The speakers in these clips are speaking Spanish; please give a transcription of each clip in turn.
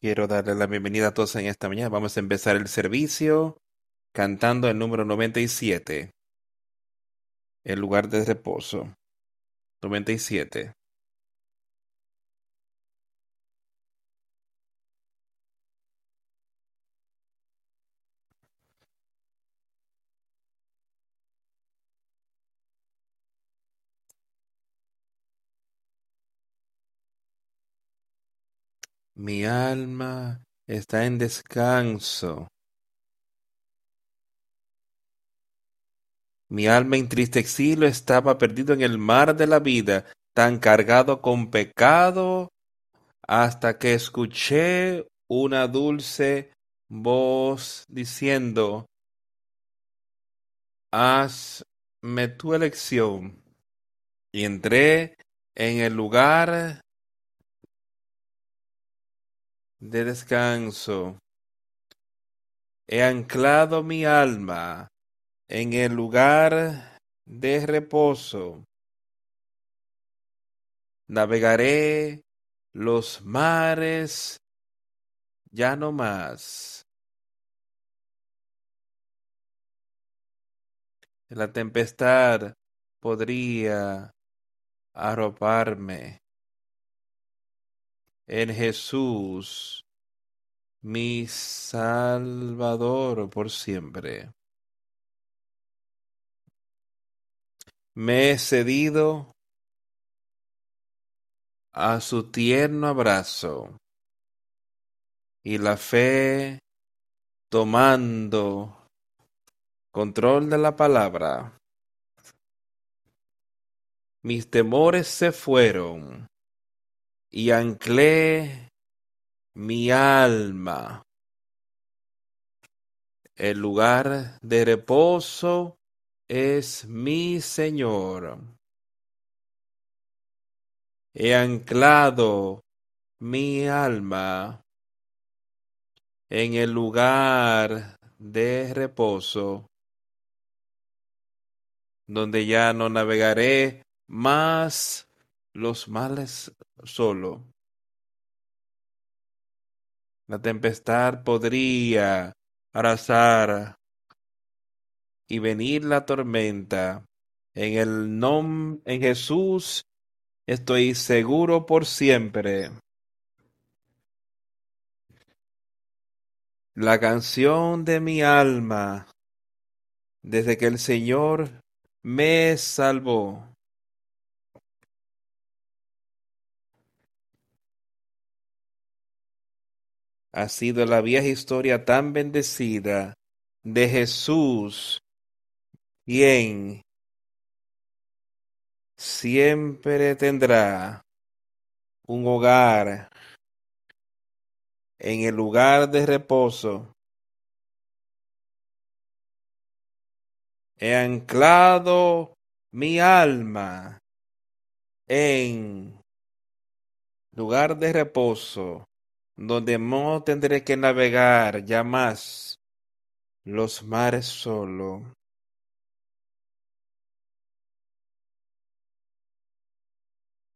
Quiero darle la bienvenida a todos en esta mañana. Vamos a empezar el servicio cantando el número 97, el lugar de reposo. 97. Mi alma está en descanso. Mi alma entristecido estaba perdido en el mar de la vida, tan cargado con pecado, hasta que escuché una dulce voz diciendo, hazme tu elección. Y entré en el lugar de descanso. He anclado mi alma en el lugar de reposo. Navegaré los mares ya no más. La tempestad podría arroparme en Jesús, mi Salvador por siempre. Me he cedido a su tierno abrazo y la fe tomando control de la palabra. Mis temores se fueron y anclé mi alma. El lugar de reposo es mi Señor. He anclado mi alma en el lugar de reposo, donde ya no navegaré más los males solo. La tempestad podría arrasar y venir la tormenta. En el nombre en Jesús estoy seguro por siempre. La canción de mi alma desde que el Señor me salvó. Ha sido la vieja historia tan bendecida de Jesús, quien siempre tendrá un hogar en el lugar de reposo. He anclado mi alma en lugar de reposo donde no tendré que navegar ya más los mares solo.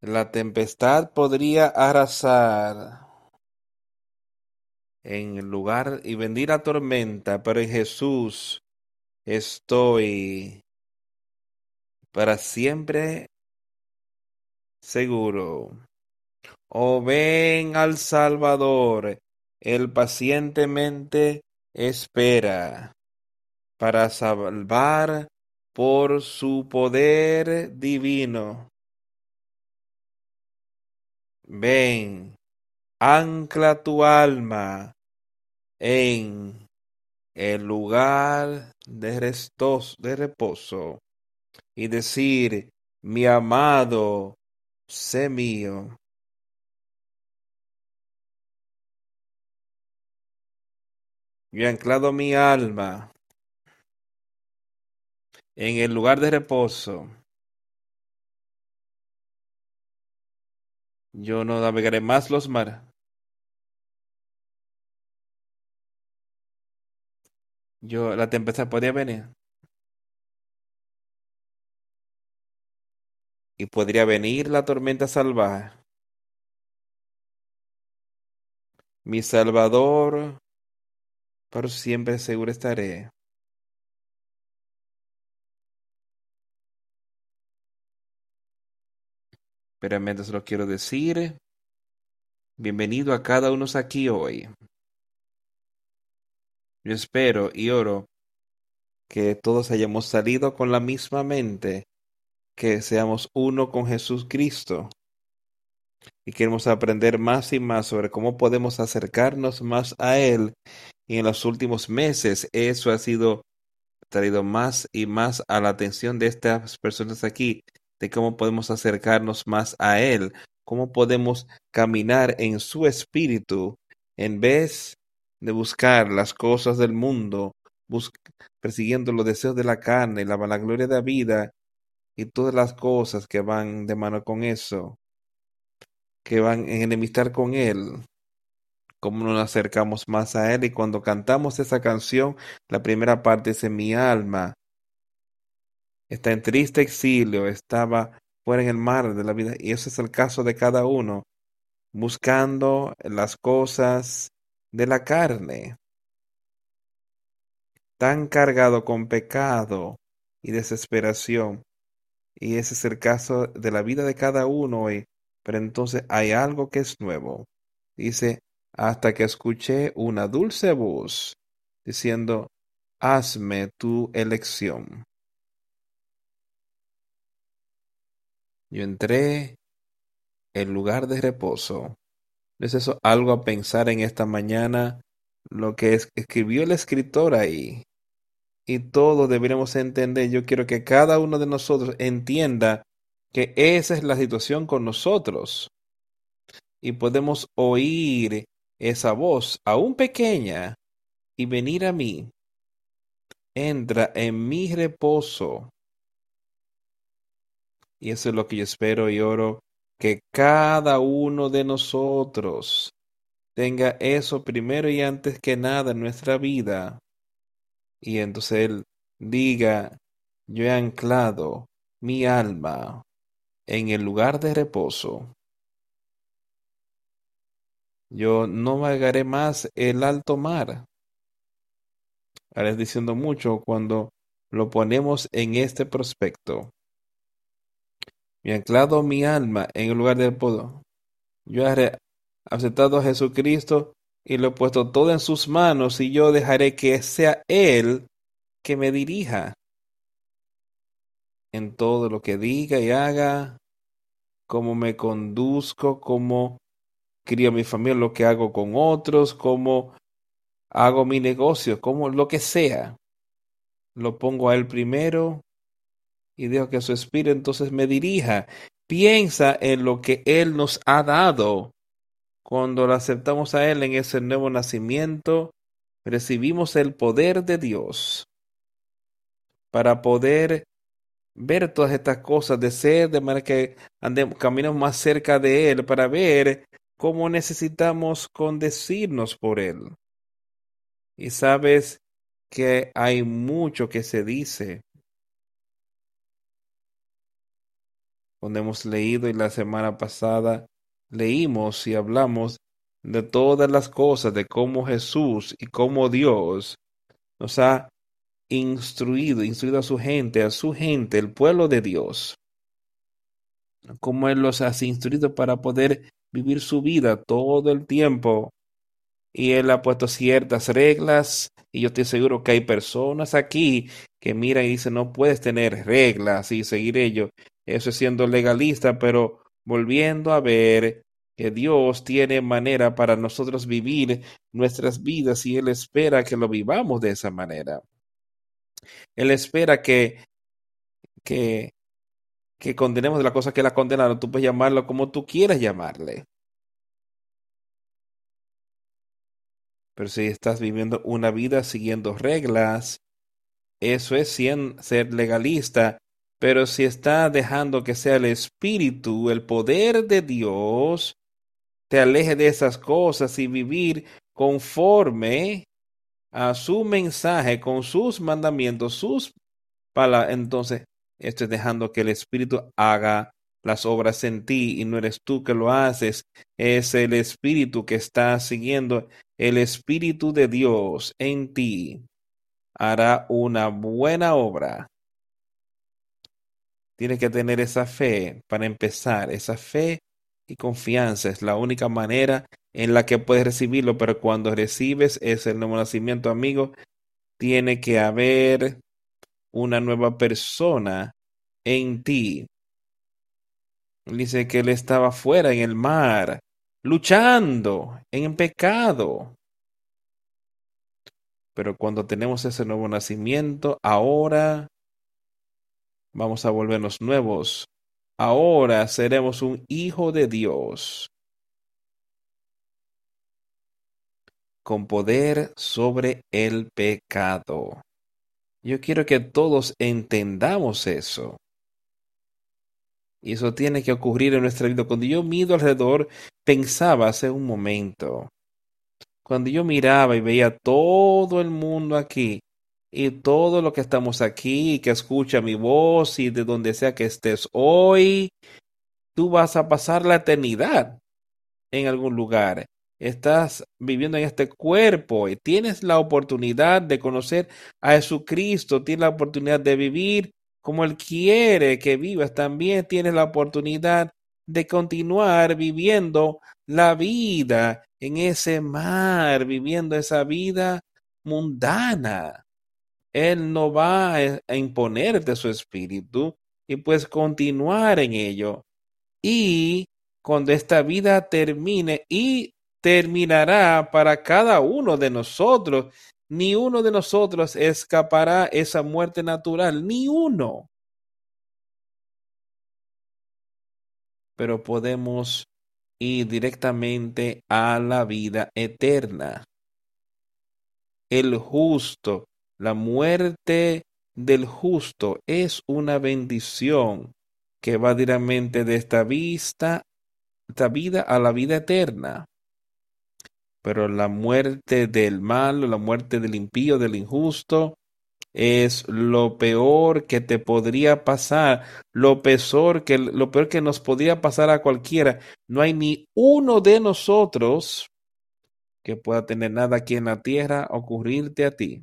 La tempestad podría arrasar en el lugar y venir la tormenta, pero en Jesús estoy para siempre seguro. Oh ven al Salvador, él pacientemente espera para salvar por su poder divino. Ven, ancla tu alma en el lugar de, restos, de reposo y decir, mi amado, sé mío. Yo he anclado mi alma en el lugar de reposo. Yo no navegaré más los mares. Yo, la tempestad podría venir. Y podría venir la tormenta salvaje. mi Salvador, por siempre seguro estaré. Pero mientras lo quiero decir, bienvenido a cada uno aquí hoy. Yo espero y oro que todos hayamos salido con la misma mente, que seamos uno con Jesús Cristo. Y queremos aprender más y más sobre cómo podemos acercarnos más a Él. Y en los últimos meses eso ha sido traído más y más a la atención de estas personas aquí, de cómo podemos acercarnos más a Él, cómo podemos caminar en su espíritu en vez de buscar las cosas del mundo, persiguiendo los deseos de la carne, la vanagloria de la vida y todas las cosas que van de mano con eso, que van en enemistar con Él. Cómo nos acercamos más a Él y cuando cantamos esa canción, la primera parte es mi alma. Está en triste exilio, estaba fuera en el mar de la vida y ese es el caso de cada uno, buscando las cosas de la carne, tan cargado con pecado y desesperación. Y ese es el caso de la vida de cada uno hoy. Pero entonces hay algo que es nuevo. Dice, hasta que escuché una dulce voz diciendo, hazme tu elección. Yo entré en lugar de reposo es eso algo a pensar en esta mañana? Lo que escribió el escritor ahí. Y todos deberíamos entender, yo quiero que cada uno de nosotros entienda que esa es la situación con nosotros. Y podemos oír esa voz, aún pequeña, y venir a mí. Entra en mi reposo. Y eso es lo que yo espero y oro que cada uno de nosotros tenga eso primero y antes que nada en nuestra vida. Y entonces Él diga, yo he anclado mi alma en el lugar de reposo. Yo no vagaré más el alto mar. Ahora es diciendo mucho cuando lo ponemos en este prospecto y anclado mi alma en el lugar del poder. Yo he aceptado a Jesucristo y lo he puesto todo en sus manos y yo dejaré que sea Él que me dirija en todo lo que diga y haga, cómo me conduzco, cómo crío mi familia, lo que hago con otros, cómo hago mi negocio, como lo que sea. Lo pongo a Él primero y dejo que su espíritu entonces me dirija. Piensa en lo que Él nos ha dado. Cuando lo aceptamos a Él en ese nuevo nacimiento, recibimos el poder de Dios para poder ver todas estas cosas, de ser de manera que andemos, caminemos más cerca de Él, para ver cómo necesitamos condecirnos por Él. Y sabes que hay mucho que se dice donde hemos leído y la semana pasada leímos y hablamos de todas las cosas, de cómo Jesús y cómo Dios nos ha instruido, instruido a su gente, a su gente, el pueblo de Dios. Cómo Él los ha instruido para poder vivir su vida todo el tiempo. Y Él ha puesto ciertas reglas y yo estoy seguro que hay personas aquí que miran y dicen no puedes tener reglas y seguir ello. Eso es siendo legalista, pero volviendo a ver que Dios tiene manera para nosotros vivir nuestras vidas y Él espera que lo vivamos de esa manera. Él espera que, que, que condenemos la cosa que la condenaron. Tú puedes llamarlo como tú quieras llamarle. Pero si estás viviendo una vida siguiendo reglas, eso es ser legalista pero si está dejando que sea el Espíritu, el poder de Dios, te aleje de esas cosas y vivir conforme a su mensaje, con sus mandamientos, sus palabras, entonces estoy dejando que el Espíritu haga las obras en ti y no eres tú que lo haces, es el Espíritu que está siguiendo, el Espíritu de Dios en ti hará una buena obra. Tienes que tener esa fe para empezar, esa fe y confianza es la única manera en la que puedes recibirlo, pero cuando recibes ese nuevo nacimiento, amigo, tiene que haber una nueva persona en ti. Dice que él estaba fuera en el mar, luchando en pecado. Pero cuando tenemos ese nuevo nacimiento, ahora vamos a volvernos nuevos. Ahora seremos un hijo de Dios. Con poder sobre el pecado. Yo quiero que todos entendamos eso. Y eso tiene que ocurrir en nuestra vida. Cuando yo miro alrededor, pensaba hace un momento, cuando yo miraba y veía todo el mundo aquí, y todo lo que estamos aquí, que escucha mi voz, y de donde sea que estés hoy, tú vas a pasar la eternidad en algún lugar. Estás viviendo en este cuerpo y tienes la oportunidad de conocer a Jesucristo, tienes la oportunidad de vivir como Él quiere que vivas, también tienes la oportunidad de continuar viviendo la vida en ese mar, viviendo esa vida mundana. Él no va a imponerte su espíritu y puedes continuar en ello. Y cuando esta vida termine y terminará para cada uno de nosotros ni uno de nosotros escapará esa muerte natural, ni uno. Pero podemos ir directamente a la vida eterna. El justo, la muerte del justo es una bendición que va directamente de esta vista, esta vida a la vida eterna pero la muerte del malo, la muerte del impío, del injusto, es lo peor que te podría pasar, lo peor que lo peor que nos podría pasar a cualquiera. No hay ni uno de nosotros que pueda tener nada aquí en la tierra ocurrirte a ti.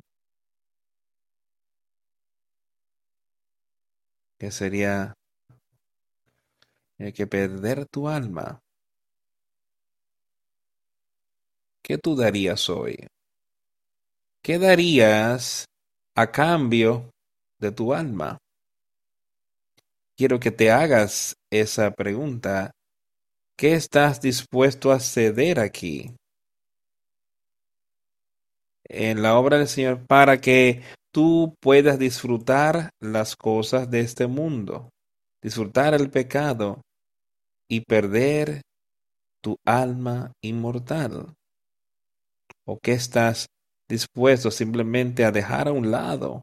Que sería que perder tu alma. ¿Qué tú darías hoy? ¿Qué darías a cambio de tu alma? Quiero que te hagas esa pregunta. ¿Qué estás dispuesto a ceder aquí? En la obra del Señor para que tú puedas disfrutar las cosas de este mundo, disfrutar el pecado y perder tu alma inmortal o qué estás dispuesto simplemente a dejar a un lado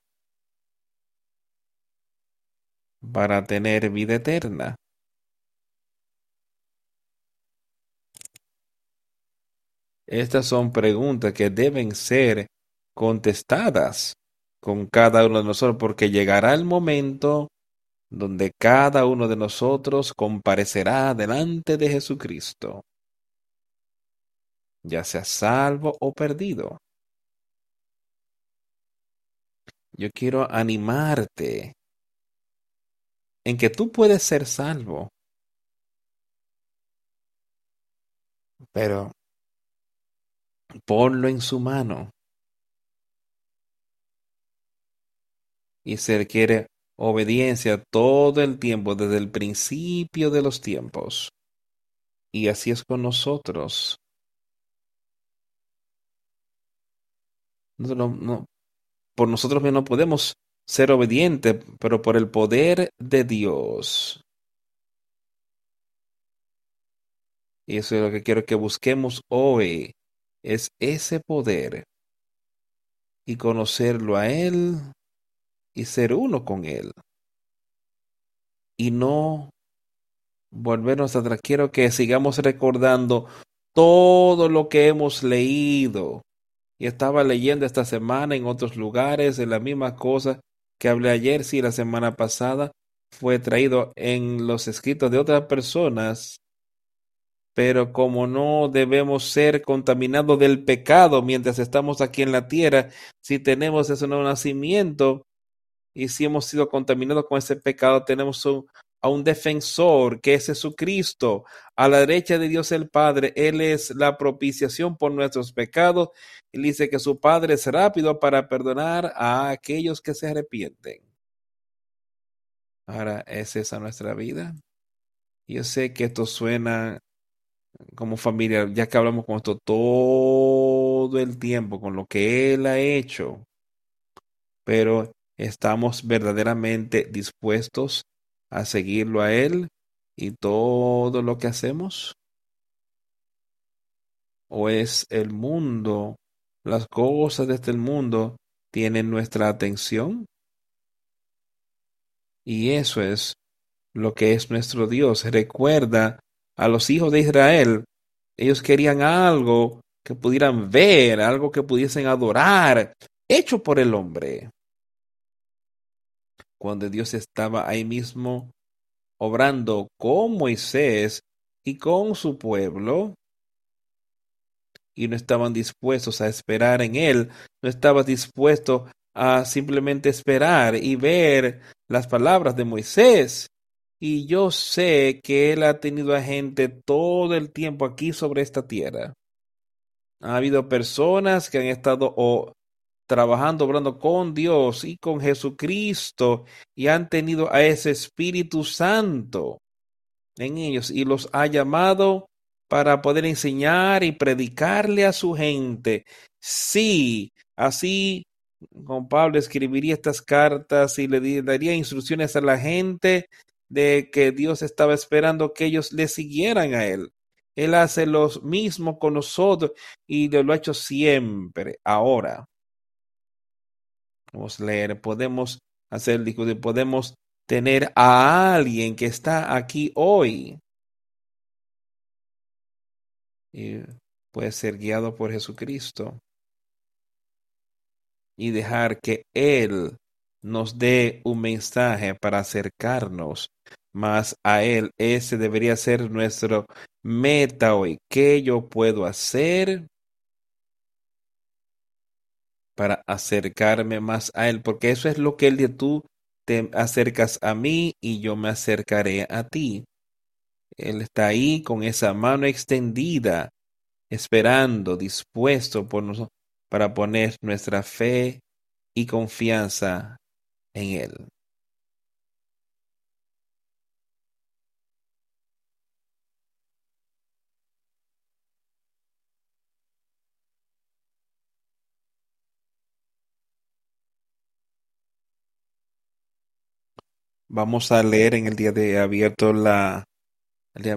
para tener vida eterna. Estas son preguntas que deben ser contestadas con cada uno de nosotros porque llegará el momento donde cada uno de nosotros comparecerá delante de Jesucristo ya sea salvo o perdido. Yo quiero animarte en que tú puedes ser salvo, pero ponlo en su mano. Y se requiere obediencia todo el tiempo, desde el principio de los tiempos. Y así es con nosotros. No, por nosotros no podemos ser obedientes, pero por el poder de Dios. Y eso es lo que quiero que busquemos hoy, es ese poder y conocerlo a Él y ser uno con Él. Y no volvernos atrás. Quiero que sigamos recordando todo lo que hemos leído, y estaba leyendo esta semana en otros lugares de la misma cosa que hablé ayer, sí, la semana pasada, fue traído en los escritos de otras personas, pero como no debemos ser contaminados del pecado mientras estamos aquí en la tierra, si tenemos ese nuevo nacimiento y si hemos sido contaminados con ese pecado, tenemos a un defensor que es Jesucristo, a la derecha de Dios el Padre. Él es la propiciación por nuestros pecados. Él dice que su Padre es rápido para perdonar a aquellos que se arrepienten. Ahora, ¿es esa nuestra vida? Yo sé que esto suena como familia, ya que hablamos con esto todo el tiempo, con lo que Él ha hecho, pero estamos verdaderamente dispuestos a seguirlo a Él y todo lo que hacemos? ¿O es el mundo, las cosas de este mundo tienen nuestra atención? Y eso es lo que es nuestro Dios. Recuerda a los hijos de Israel, ellos querían algo que pudieran ver, algo que pudiesen adorar, hecho por el hombre. Cuando Dios estaba ahí mismo obrando con Moisés y con su pueblo, y no estaban dispuestos a esperar en él, no estaban dispuestos a simplemente esperar y ver las palabras de Moisés. Y yo sé que Él ha tenido a gente todo el tiempo aquí sobre esta tierra. Ha habido personas que han estado o trabajando, obrando con Dios y con Jesucristo y han tenido a ese Espíritu Santo en ellos y los ha llamado para poder enseñar y predicarle a su gente. Sí, así con Pablo escribiría estas cartas y le daría instrucciones a la gente de que Dios estaba esperando que ellos le siguieran a Él. Él hace lo mismo con nosotros y lo ha hecho siempre. Ahora, a leer, podemos hacer discutir, podemos tener a alguien que está aquí hoy y puede ser guiado por Jesucristo y dejar que Él nos dé un mensaje para acercarnos más a Él. Ese debería ser nuestro meta hoy. ¿Qué yo puedo hacer para acercarme más a Él? Porque eso es lo que Él dice, tú te acercas a mí y yo me acercaré a ti. Él está ahí con esa mano extendida, esperando, dispuesto para poner nuestra fe y confianza en Él. Vamos a leer en el día de abierto la,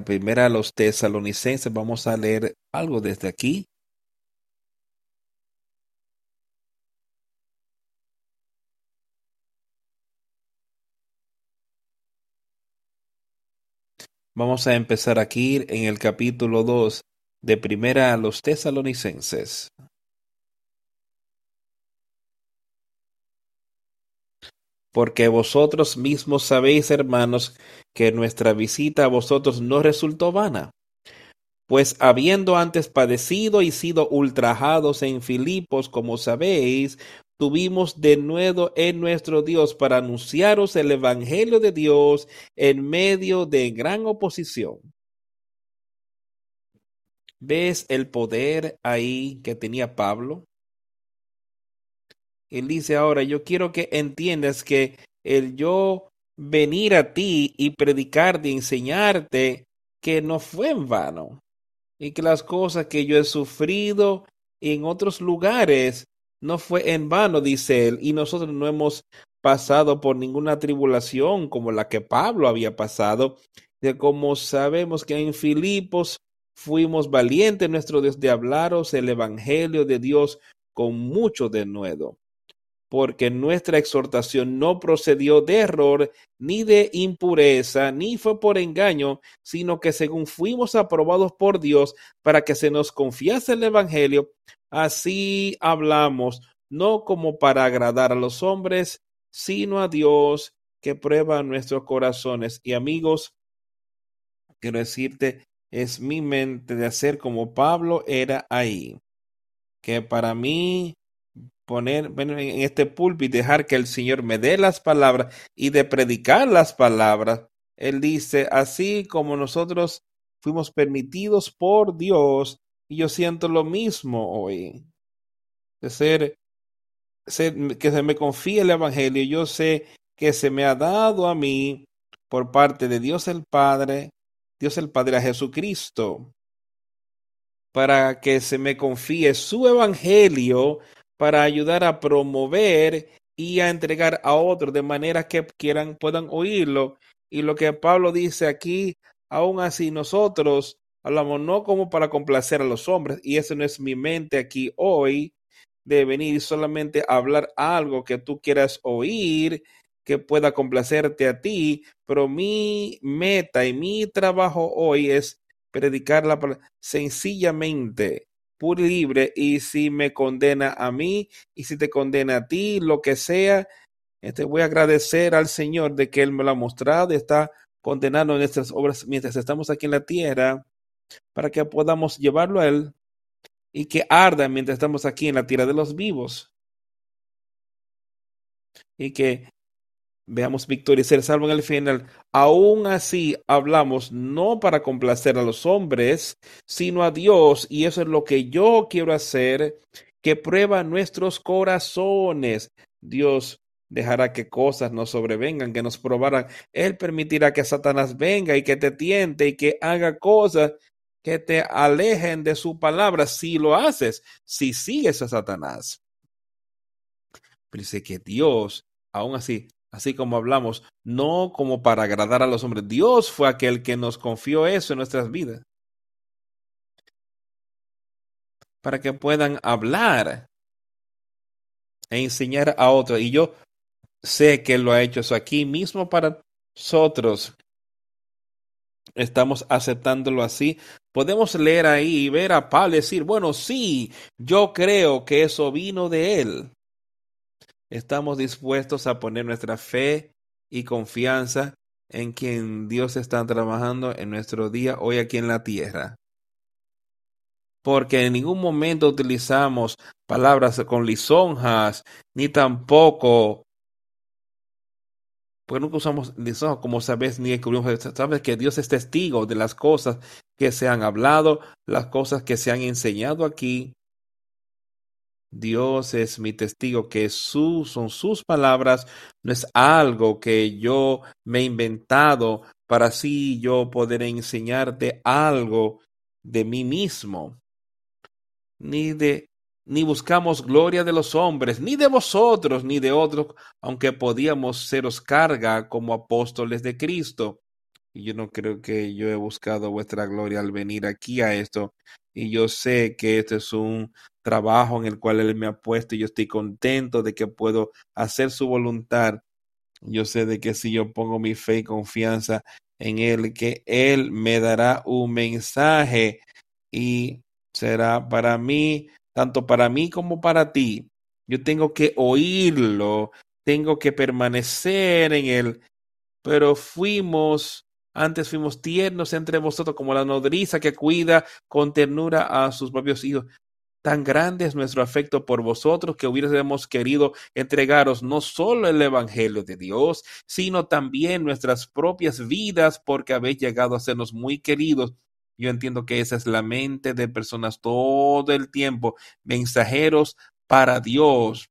primera a los tesalonicenses. Vamos a leer algo desde aquí. Vamos a empezar aquí en el capítulo 2 de Primera a los Tesalonicenses. Porque vosotros mismos sabéis, hermanos, que nuestra visita a vosotros no resultó vana. Pues habiendo antes padecido y sido ultrajados en Filipos, como sabéis, tuvimos de nuevo en nuestro Dios para anunciaros el Evangelio de Dios en medio de gran oposición. ¿Ves el poder ahí que tenía Pablo? Él dice ahora, yo quiero que entiendas que el yo venir a ti y predicarte y enseñarte que no fue en vano y que las cosas que yo he sufrido en otros lugares no fue en vano, dice él, y nosotros no hemos pasado por ninguna tribulación como la que Pablo había pasado, de como sabemos que en Filipos fuimos valientes nuestro Dios de hablaros el Evangelio de Dios con mucho denuedo, porque nuestra exhortación no procedió de error, ni de impureza, ni fue por engaño, sino que según fuimos aprobados por Dios para que se nos confiase el Evangelio, Así hablamos, no como para agradar a los hombres, sino a Dios, que prueba nuestros corazones. Y amigos, quiero decirte, es mi mente de hacer como Pablo era ahí. Que para mí poner en este púlpito dejar que el Señor me dé las palabras y de predicar las palabras. Él dice, así como nosotros fuimos permitidos por Dios, y yo siento lo mismo hoy, de ser, ser que se me confíe el Evangelio, yo sé que se me ha dado a mí por parte de Dios el Padre, Dios el Padre a Jesucristo, para que se me confíe su Evangelio para ayudar a promover y a entregar a otros de manera que quieran, puedan oírlo. Y lo que Pablo dice aquí, aún así nosotros hablamos no como para complacer a los hombres, y eso no es mi mente aquí hoy, de venir solamente a hablar algo que tú quieras oír, que pueda complacerte a ti, pero mi meta y mi trabajo hoy es predicar la palabra sencillamente y libre, y si me condena a mí, y si te condena a ti, lo que sea, te este, voy a agradecer al Señor de que Él me lo ha mostrado está condenando nuestras obras mientras estamos aquí en la tierra, para que podamos llevarlo a Él y que arda mientras estamos aquí en la tierra de los vivos. Y que veamos victoria y ser salvo en el final. Aún así hablamos no para complacer a los hombres, sino a Dios, y eso es lo que yo quiero hacer, que prueba nuestros corazones. Dios dejará que cosas nos sobrevengan, que nos probaran. Él permitirá que Satanás venga y que te tiente y que haga cosas que te alejen de su palabra si lo haces, si sigues a Satanás. Pero dice que Dios, aún así, así como hablamos, no como para agradar a los hombres. Dios fue aquel que nos confió eso en nuestras vidas. Para que puedan hablar e enseñar a otros. Y yo sé que lo ha hecho eso aquí mismo para nosotros. Estamos aceptándolo así. Podemos leer ahí y ver a Pablo decir, bueno, sí, yo creo que eso vino de él. Estamos dispuestos a poner nuestra fe y confianza en quien Dios está trabajando en nuestro día hoy aquí en la tierra. Porque en ningún momento utilizamos palabras con lisonjas, ni tampoco, porque nunca usamos lisonjas, como sabes, ni descubrimos, sabes que Dios es testigo de las cosas que se han hablado, las cosas que se han enseñado aquí, Dios es mi testigo que son sus palabras, no es algo que yo me he inventado para así yo poder enseñarte algo de mí mismo. Ni de ni buscamos gloria de los hombres, ni de vosotros, ni de otros, aunque podíamos seros carga como apóstoles de Cristo. Y yo no creo que yo he buscado vuestra gloria al venir aquí a esto. Y yo sé que este es un trabajo en el cual Él me ha puesto y yo estoy contento de que puedo hacer su voluntad. Yo sé de que si yo pongo mi fe y confianza en Él, que Él me dará un mensaje y será para mí, tanto para mí como para ti. Yo tengo que oírlo, tengo que permanecer en Él, pero fuimos antes fuimos tiernos entre vosotros como la nodriza que cuida con ternura a sus propios hijos. Tan grande es nuestro afecto por vosotros que hubiésemos querido entregaros no solo el Evangelio de Dios, sino también nuestras propias vidas, porque habéis llegado a sernos muy queridos. Yo entiendo que esa es la mente de personas todo el tiempo, mensajeros para Dios,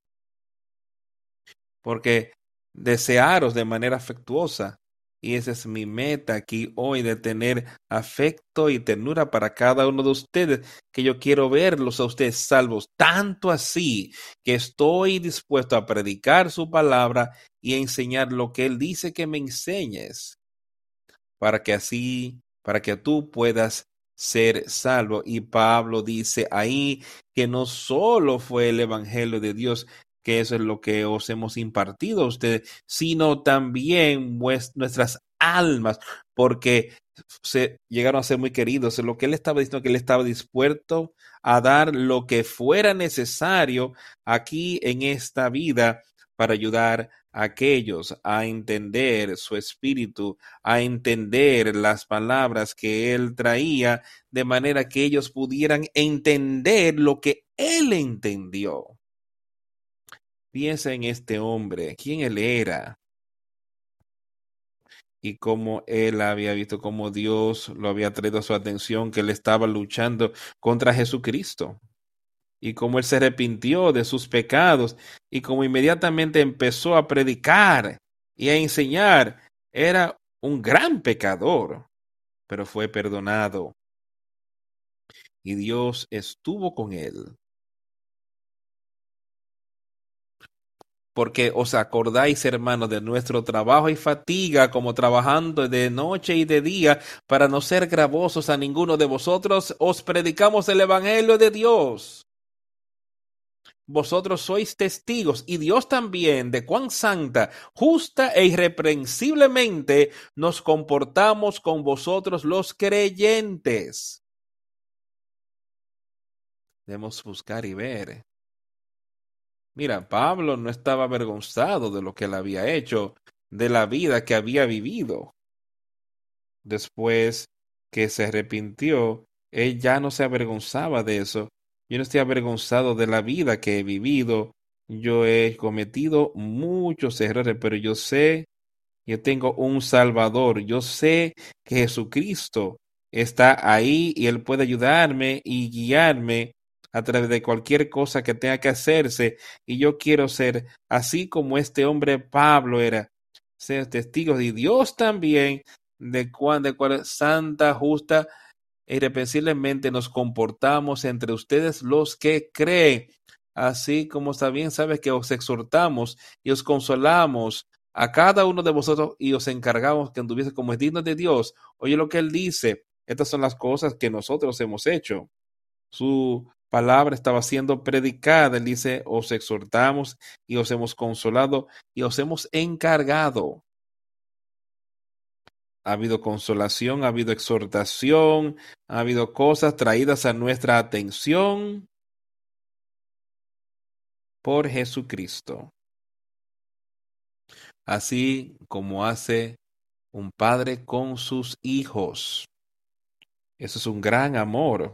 porque desearos de manera afectuosa y esa es mi meta aquí hoy, de tener afecto y ternura para cada uno de ustedes, que yo quiero verlos a ustedes salvos, tanto así que estoy dispuesto a predicar su palabra y a enseñar lo que Él dice que me enseñes, para que así, para que tú puedas ser salvo. Y Pablo dice ahí que no solo fue el Evangelio de Dios que eso es lo que os hemos impartido a ustedes, sino también nuestras almas, porque se llegaron a ser muy queridos. Lo que él estaba diciendo que él estaba dispuesto a dar lo que fuera necesario aquí en esta vida para ayudar a aquellos a entender su espíritu, a entender las palabras que él traía, de manera que ellos pudieran entender lo que él entendió. Piensa en este hombre, quién él era y cómo él había visto cómo Dios lo había traído a su atención, que él estaba luchando contra Jesucristo y cómo él se arrepintió de sus pecados y cómo inmediatamente empezó a predicar y a enseñar. Era un gran pecador, pero fue perdonado. Y Dios estuvo con él. Porque os acordáis, hermanos, de nuestro trabajo y fatiga, como trabajando de noche y de día, para no ser gravosos a ninguno de vosotros, os predicamos el Evangelio de Dios vosotros sois testigos y Dios también de cuán santa, justa e irreprensiblemente nos comportamos con vosotros los creyentes. Debemos buscar y ver. Mira, Pablo no estaba avergonzado de lo que él había hecho, de la vida que había vivido. Después que se arrepintió, él ya no se avergonzaba de eso, yo no estoy avergonzado de la vida que he vivido. Yo he cometido muchos errores, pero yo sé, yo tengo un Salvador. Yo sé que Jesucristo está ahí y Él puede ayudarme y guiarme a través de cualquier cosa que tenga que hacerse. Y yo quiero ser así como este hombre Pablo era, ser testigo de Dios también, de cuán, de cuál santa, justa irreprensiblemente nos comportamos entre ustedes los que creen, así como también sabes que os exhortamos y os consolamos a cada uno de vosotros y os encargamos que anduviese como es digno de Dios. Oye lo que él dice, estas son las cosas que nosotros hemos hecho. Su palabra estaba siendo predicada, él dice, os exhortamos y os hemos consolado y os hemos encargado ha habido consolación, ha habido exhortación, ha habido cosas traídas a nuestra atención por Jesucristo. Así como hace un padre con sus hijos. Eso es un gran amor.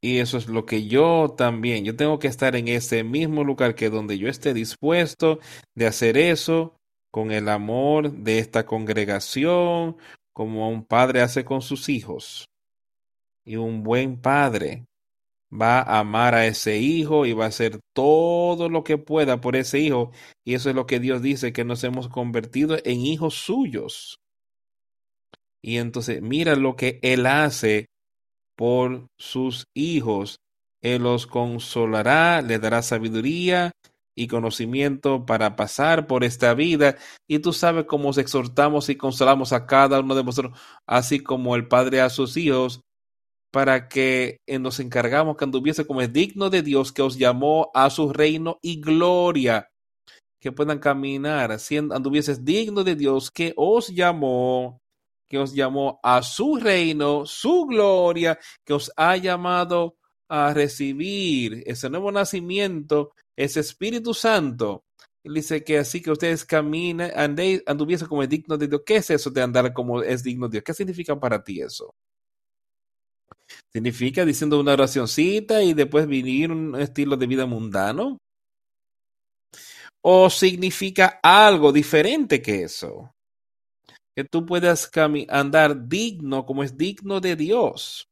Y eso es lo que yo también, yo tengo que estar en ese mismo lugar que donde yo esté dispuesto de hacer eso con el amor de esta congregación, como un padre hace con sus hijos. Y un buen padre va a amar a ese hijo y va a hacer todo lo que pueda por ese hijo. Y eso es lo que Dios dice, que nos hemos convertido en hijos suyos. Y entonces mira lo que Él hace por sus hijos. Él los consolará, le dará sabiduría y conocimiento para pasar por esta vida. Y tú sabes cómo os exhortamos y consolamos a cada uno de vosotros, así como el Padre a sus hijos, para que nos encargamos que anduviese como es digno de Dios que os llamó a su reino y gloria, que puedan caminar, siendo anduvieses digno de Dios que os llamó, que os llamó a su reino, su gloria, que os ha llamado a recibir ese nuevo nacimiento ese Espíritu Santo. Él dice que así que ustedes caminen, andéis, anduviesen como es digno de Dios. ¿Qué es eso de andar como es digno de Dios? ¿Qué significa para ti eso? ¿Significa diciendo una oracióncita y después vivir un estilo de vida mundano? ¿O significa algo diferente que eso? Que tú puedas andar digno como es digno de Dios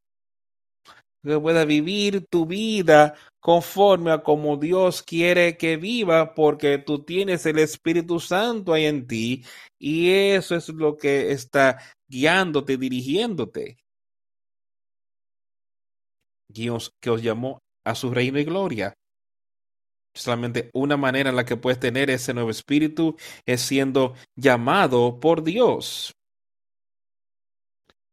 que pueda vivir tu vida conforme a como Dios quiere que viva, porque tú tienes el Espíritu Santo ahí en ti y eso es lo que está guiándote, dirigiéndote. Dios que os llamó a su reino y gloria. Solamente una manera en la que puedes tener ese nuevo espíritu es siendo llamado por Dios.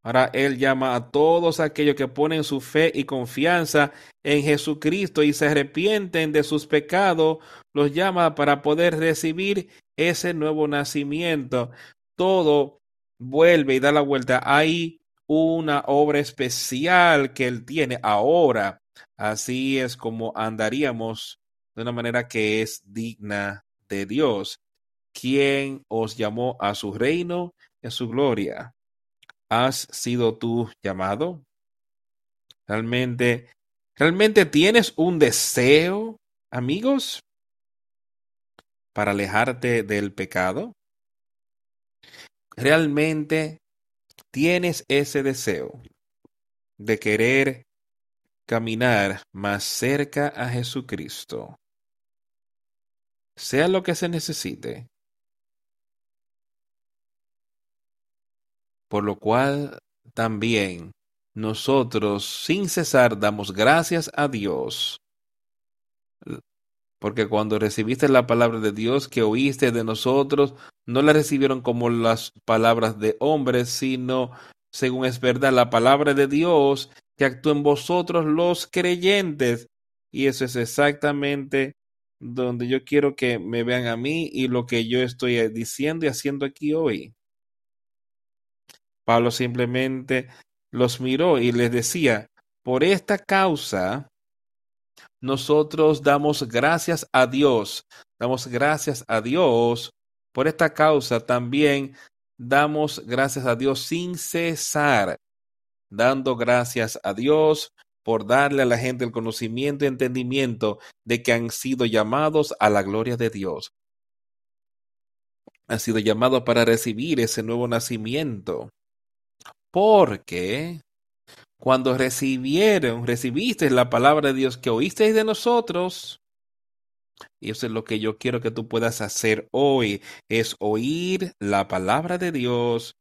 Ahora Él llama a todos aquellos que ponen su fe y confianza en Jesucristo y se arrepienten de sus pecados, los llama para poder recibir ese nuevo nacimiento. Todo vuelve y da la vuelta. Hay una obra especial que Él tiene ahora. Así es como andaríamos de una manera que es digna de Dios, quien os llamó a su reino y a su gloria. ¿Has sido tú llamado? ¿Realmente, realmente tienes un deseo, amigos, para alejarte del pecado? ¿Realmente tienes ese deseo de querer caminar más cerca a Jesucristo? Sea lo que se necesite. Por lo cual también nosotros sin cesar damos gracias a Dios porque cuando recibiste la palabra de Dios que oíste de nosotros, no la recibieron como las palabras de hombres, sino, según es verdad, la palabra de Dios que actúa en vosotros los creyentes. Y eso es exactamente donde yo quiero que me vean a mí y lo que yo estoy diciendo y haciendo aquí hoy. Pablo simplemente los miró y les decía, por esta causa nosotros damos gracias a Dios, damos gracias a Dios por esta causa también damos gracias a Dios sin cesar, dando gracias a Dios por darle a la gente el conocimiento y entendimiento de que han sido llamados a la gloria de Dios. Han sido llamados para recibir ese nuevo nacimiento. Porque cuando recibieron, recibiste la palabra de Dios que oísteis de nosotros, y eso es lo que yo quiero que tú puedas hacer hoy, es oír la palabra de Dios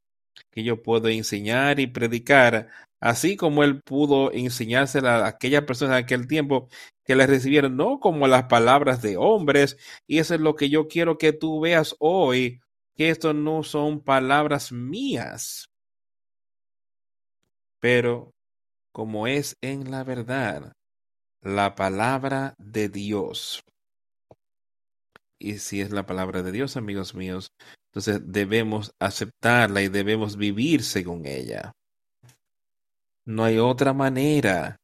que yo puedo enseñar y predicar, así como él pudo enseñársela a aquella persona en aquel tiempo que la recibieron, no como las palabras de hombres, y eso es lo que yo quiero que tú veas hoy, que esto no son palabras mías, pero como es en la verdad la palabra de Dios. Y si es la palabra de Dios, amigos míos, entonces debemos aceptarla y debemos vivir según ella. No hay otra manera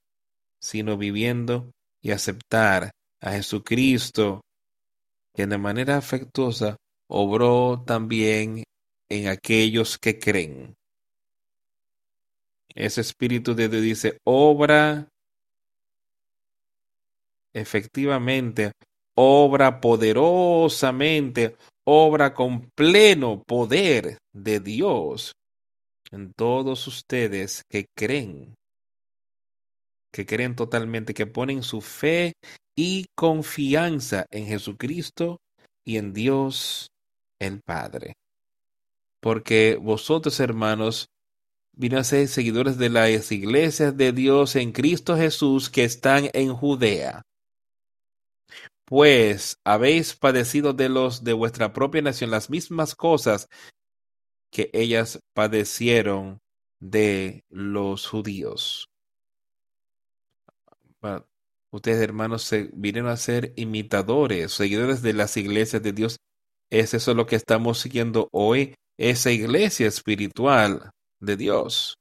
sino viviendo y aceptar a Jesucristo, que de manera afectuosa obró también en aquellos que creen. Ese Espíritu de Dios dice, obra efectivamente, obra poderosamente, obra con pleno poder de Dios en todos ustedes que creen, que creen totalmente, que ponen su fe y confianza en Jesucristo y en Dios el Padre. Porque vosotros, hermanos, vino a ser seguidores de las iglesias de Dios en Cristo Jesús que están en Judea. Pues habéis padecido de los de vuestra propia nación las mismas cosas que ellas padecieron de los judíos. Ustedes, hermanos, se vinieron a ser imitadores, seguidores de las iglesias de Dios. Es eso lo que estamos siguiendo hoy, esa iglesia espiritual de Dios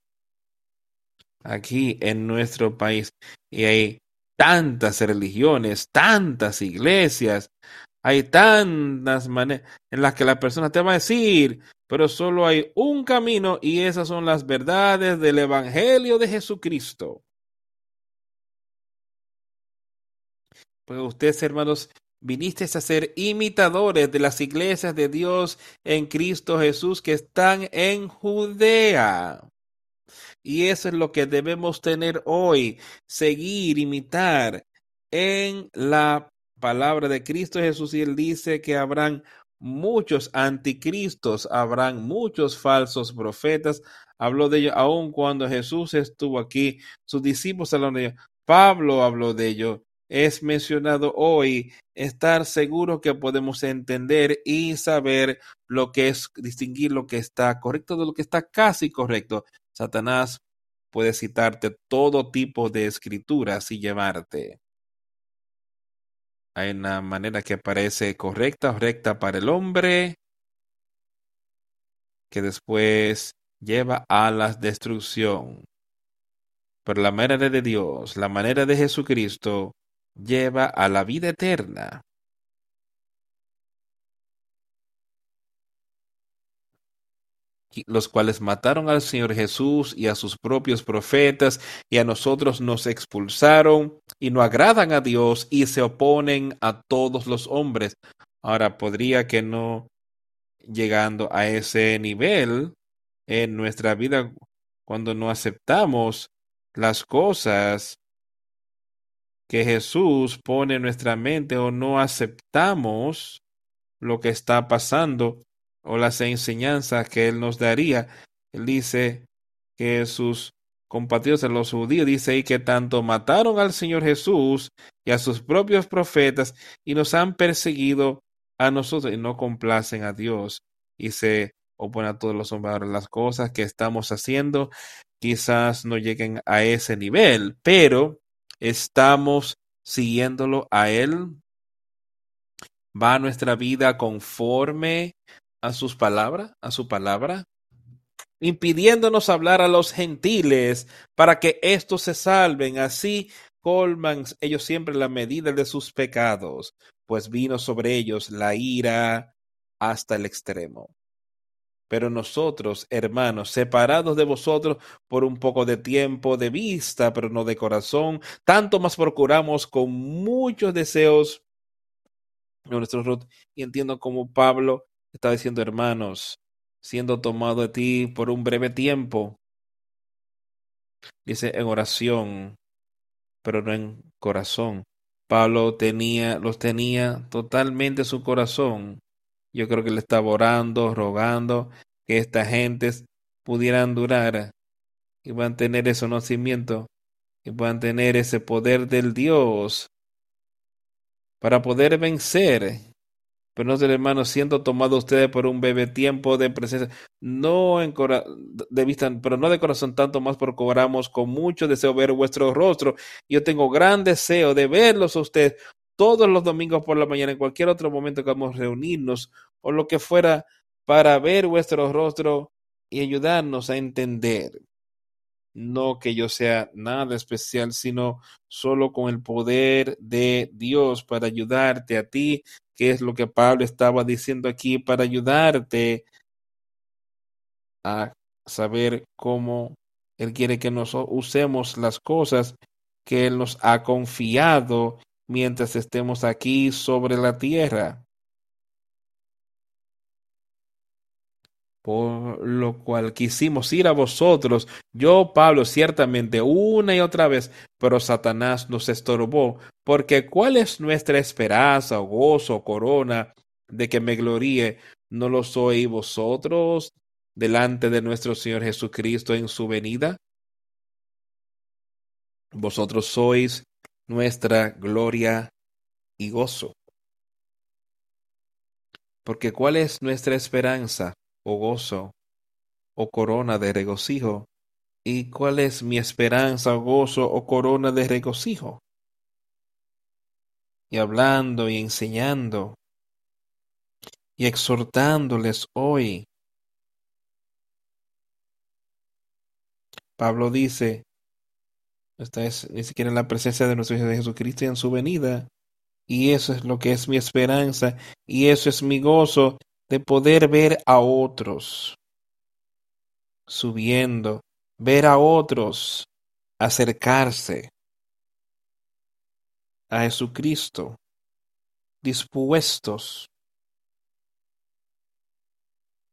aquí en nuestro país. Y hay tantas religiones, tantas iglesias, hay tantas maneras en las que la persona te va a decir, pero solo hay un camino y esas son las verdades del Evangelio de Jesucristo. Pues ustedes, hermanos, vinisteis a ser imitadores de las iglesias de Dios en Cristo Jesús que están en Judea. Y eso es lo que debemos tener hoy, seguir, imitar en la palabra de Cristo Jesús. Y él dice que habrán muchos anticristos, habrán muchos falsos profetas. Habló de ello aun cuando Jesús estuvo aquí, sus discípulos hablaron de ello. Pablo habló de ello es mencionado hoy, estar seguro que podemos entender y saber lo que es distinguir lo que está correcto de lo que está casi correcto. Satanás puede citarte todo tipo de escrituras y llevarte. Hay una manera que parece correcta o recta para el hombre que después lleva a la destrucción. Pero la manera de Dios, la manera de Jesucristo, lleva a la vida eterna. Los cuales mataron al Señor Jesús y a sus propios profetas, y a nosotros nos expulsaron, y no agradan a Dios, y se oponen a todos los hombres. Ahora, podría que no llegando a ese nivel en nuestra vida cuando no aceptamos las cosas que Jesús pone en nuestra mente o no aceptamos lo que está pasando o las enseñanzas que Él nos daría. Él dice que sus compatriotas, los judíos, dice ahí que tanto mataron al Señor Jesús y a sus propios profetas y nos han perseguido a nosotros y no complacen a Dios y se oponen a todos los hombres. Las cosas que estamos haciendo quizás no lleguen a ese nivel, pero estamos siguiéndolo a Él. Va nuestra vida conforme a sus palabras, a su palabra, impidiéndonos hablar a los gentiles para que éstos se salven. Así colman ellos siempre la medida de sus pecados, pues vino sobre ellos la ira hasta el extremo. Pero nosotros, hermanos, separados de vosotros por un poco de tiempo de vista, pero no de corazón, tanto más procuramos con muchos deseos nuestros y entiendo como Pablo está diciendo, hermanos, siendo tomado de ti por un breve tiempo, dice en oración, pero no en corazón. Pablo tenía, los tenía totalmente su corazón. Yo creo que le estaba orando, rogando que estas gentes pudieran durar y puedan tener ese conocimiento y puedan tener ese poder del Dios para poder vencer. Pero no, hermanos, siendo tomado ustedes por un bebé tiempo de presencia, no en de vista, pero no de corazón, tanto más porque cobramos con mucho deseo ver vuestro rostro. Yo tengo gran deseo de verlos a ustedes todos los domingos por la mañana, en cualquier otro momento que vamos a reunirnos o lo que fuera, para ver vuestro rostro y ayudarnos a entender no que yo sea nada especial, sino solo con el poder de Dios para ayudarte a ti, que es lo que Pablo estaba diciendo aquí, para ayudarte a saber cómo Él quiere que nos usemos las cosas que Él nos ha confiado mientras estemos aquí sobre la tierra. Por lo cual quisimos ir a vosotros, yo, Pablo, ciertamente una y otra vez, pero Satanás nos estorbó, porque ¿cuál es nuestra esperanza, o gozo, o corona de que me gloríe? ¿No lo sois vosotros delante de nuestro Señor Jesucristo en su venida? Vosotros sois nuestra gloria y gozo. Porque ¿cuál es nuestra esperanza? O gozo, o corona de regocijo? ¿Y cuál es mi esperanza, o gozo, o corona de regocijo? Y hablando y enseñando y exhortándoles hoy. Pablo dice, esta es ni siquiera la presencia de nuestro Hijo Jesucristo en su venida. Y eso es lo que es mi esperanza, y eso es mi gozo, de poder ver a otros subiendo, ver a otros acercarse a Jesucristo, dispuestos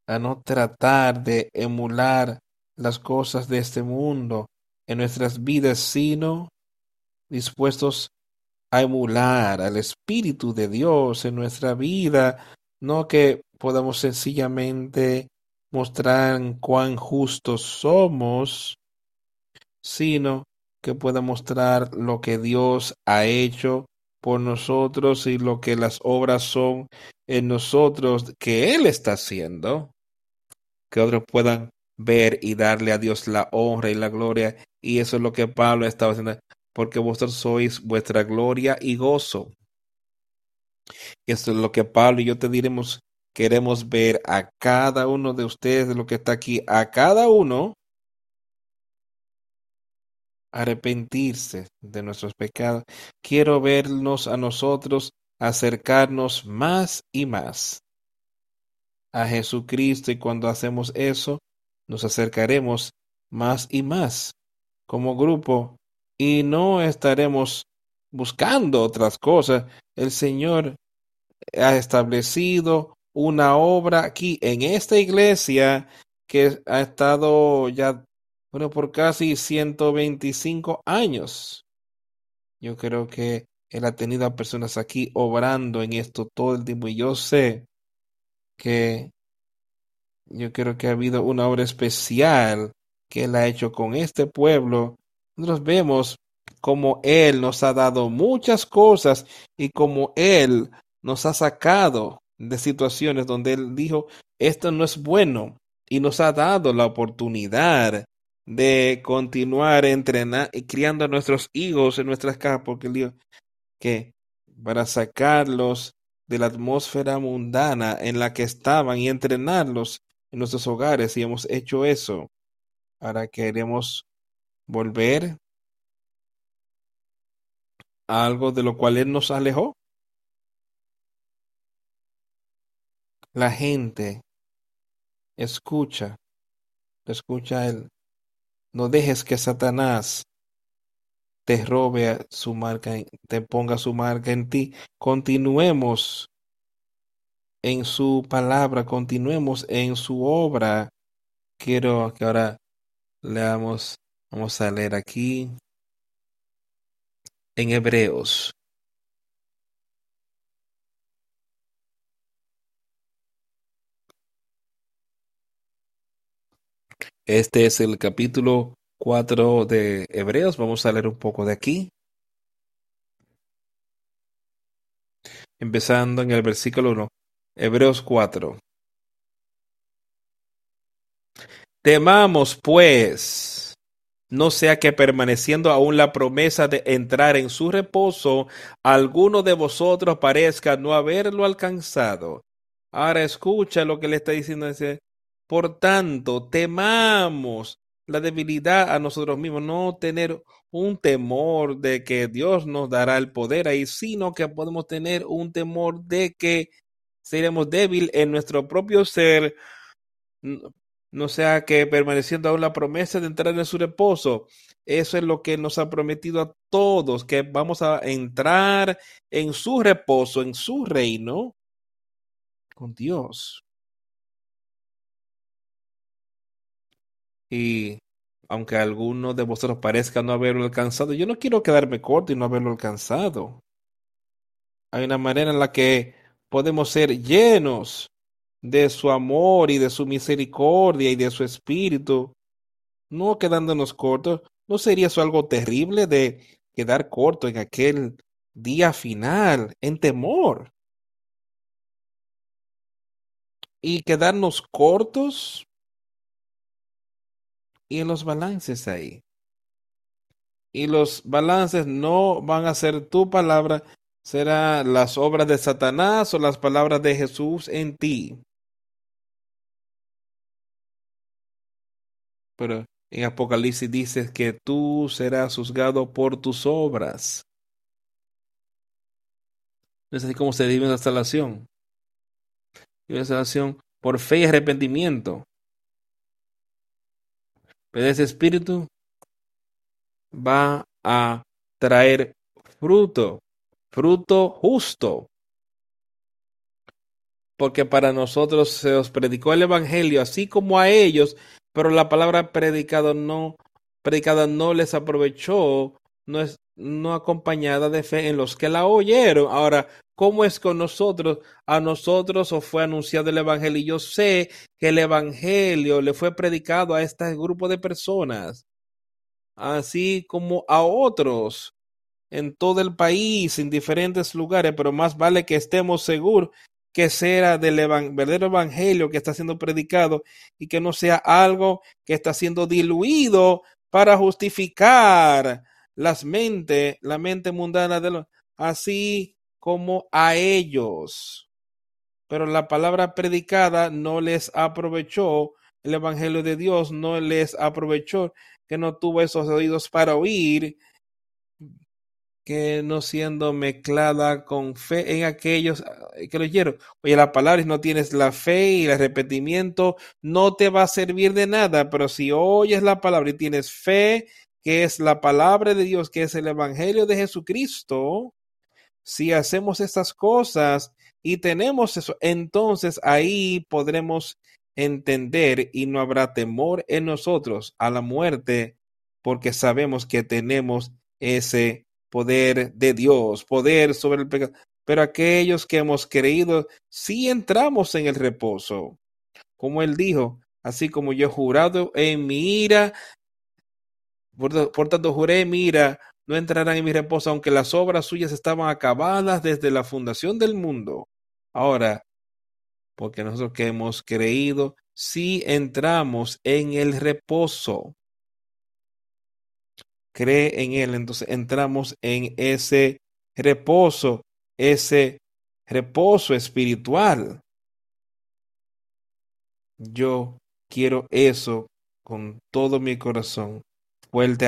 a no tratar de emular las cosas de este mundo en nuestras vidas, sino dispuestos a emular al Espíritu de Dios en nuestra vida, no que podamos sencillamente mostrar cuán justos somos, sino que pueda mostrar lo que Dios ha hecho por nosotros y lo que las obras son en nosotros que Él está haciendo, que otros puedan ver y darle a Dios la honra y la gloria. Y eso es lo que Pablo estaba haciendo, porque vosotros sois vuestra gloria y gozo. Y eso es lo que Pablo y yo te diremos Queremos ver a cada uno de ustedes, de lo que está aquí, a cada uno arrepentirse de nuestros pecados. Quiero vernos a nosotros acercarnos más y más a Jesucristo y cuando hacemos eso, nos acercaremos más y más como grupo y no estaremos buscando otras cosas. El Señor ha establecido una obra aquí en esta iglesia que ha estado ya, bueno, por casi 125 años. Yo creo que Él ha tenido a personas aquí obrando en esto todo el tiempo y yo sé que yo creo que ha habido una obra especial que Él ha hecho con este pueblo. Nosotros vemos como Él nos ha dado muchas cosas y como Él nos ha sacado de situaciones donde Él dijo, esto no es bueno y nos ha dado la oportunidad de continuar entrenando y criando a nuestros hijos en nuestras casas, porque Él dijo que para sacarlos de la atmósfera mundana en la que estaban y entrenarlos en nuestros hogares y hemos hecho eso. Ahora queremos volver a algo de lo cual Él nos alejó. La gente escucha, escucha Él. No dejes que Satanás te robe su marca, te ponga su marca en ti. Continuemos en su palabra, continuemos en su obra. Quiero que ahora leamos, vamos a leer aquí en Hebreos. Este es el capítulo 4 de Hebreos. Vamos a leer un poco de aquí. Empezando en el versículo 1. Hebreos 4. Temamos, pues, no sea que permaneciendo aún la promesa de entrar en su reposo, alguno de vosotros parezca no haberlo alcanzado. Ahora escucha lo que le está diciendo. Por tanto, temamos la debilidad a nosotros mismos, no tener un temor de que Dios nos dará el poder ahí, sino que podemos tener un temor de que seremos débil en nuestro propio ser, no sea que permaneciendo aún la promesa de entrar en su reposo. Eso es lo que nos ha prometido a todos, que vamos a entrar en su reposo, en su reino, con Dios. Y aunque alguno de vosotros parezca no haberlo alcanzado, yo no quiero quedarme corto y no haberlo alcanzado. Hay una manera en la que podemos ser llenos de su amor y de su misericordia y de su espíritu, no quedándonos cortos. ¿No sería eso algo terrible de quedar corto en aquel día final, en temor? Y quedarnos cortos y en los balances ahí. Y los balances no van a ser tu palabra, será las obras de Satanás o las palabras de Jesús en ti. Pero en Apocalipsis dices que tú serás juzgado por tus obras. es así como se vive la salvación. Vive salvación por fe y arrepentimiento. Pero ese espíritu va a traer fruto fruto justo. Porque para nosotros se os predicó el Evangelio, así como a ellos, pero la palabra predicada no, predicada no les aprovechó, no es no acompañada de fe en los que la oyeron. Ahora, ¿cómo es con nosotros? A nosotros os fue anunciado el Evangelio. Y yo sé que el Evangelio le fue predicado a este grupo de personas, así como a otros en todo el país, en diferentes lugares, pero más vale que estemos seguros que sea del verdadero evangelio que está siendo predicado y que no sea algo que está siendo diluido para justificar las mentes, la mente mundana de los, así como a ellos. Pero la palabra predicada no les aprovechó, el evangelio de Dios no les aprovechó, que no tuvo esos oídos para oír que no siendo mezclada con fe en aquellos eh, que lo oyeron. Oye, la palabra, si no tienes la fe y el arrepentimiento, no te va a servir de nada, pero si oyes la palabra y tienes fe, que es la palabra de Dios, que es el Evangelio de Jesucristo, si hacemos estas cosas y tenemos eso, entonces ahí podremos entender y no habrá temor en nosotros a la muerte, porque sabemos que tenemos ese poder de Dios, poder sobre el pecado. Pero aquellos que hemos creído, sí entramos en el reposo. Como él dijo, así como yo he jurado en mi ira, por, tanto juré en mi ira, no entrarán en mi reposo, aunque las obras suyas estaban acabadas desde la fundación del mundo. Ahora, porque nosotros que hemos creído, sí entramos en el reposo cree en Él, entonces entramos en ese reposo, ese reposo espiritual. Yo quiero eso con todo mi corazón. Fuerte.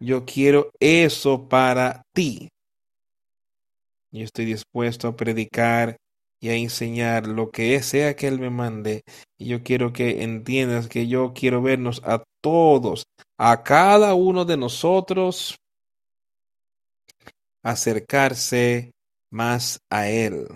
Yo quiero eso para ti. Yo estoy dispuesto a predicar y a enseñar lo que sea que Él me mande. Y yo quiero que entiendas que yo quiero vernos a todos, a cada uno de nosotros, acercarse más a Él.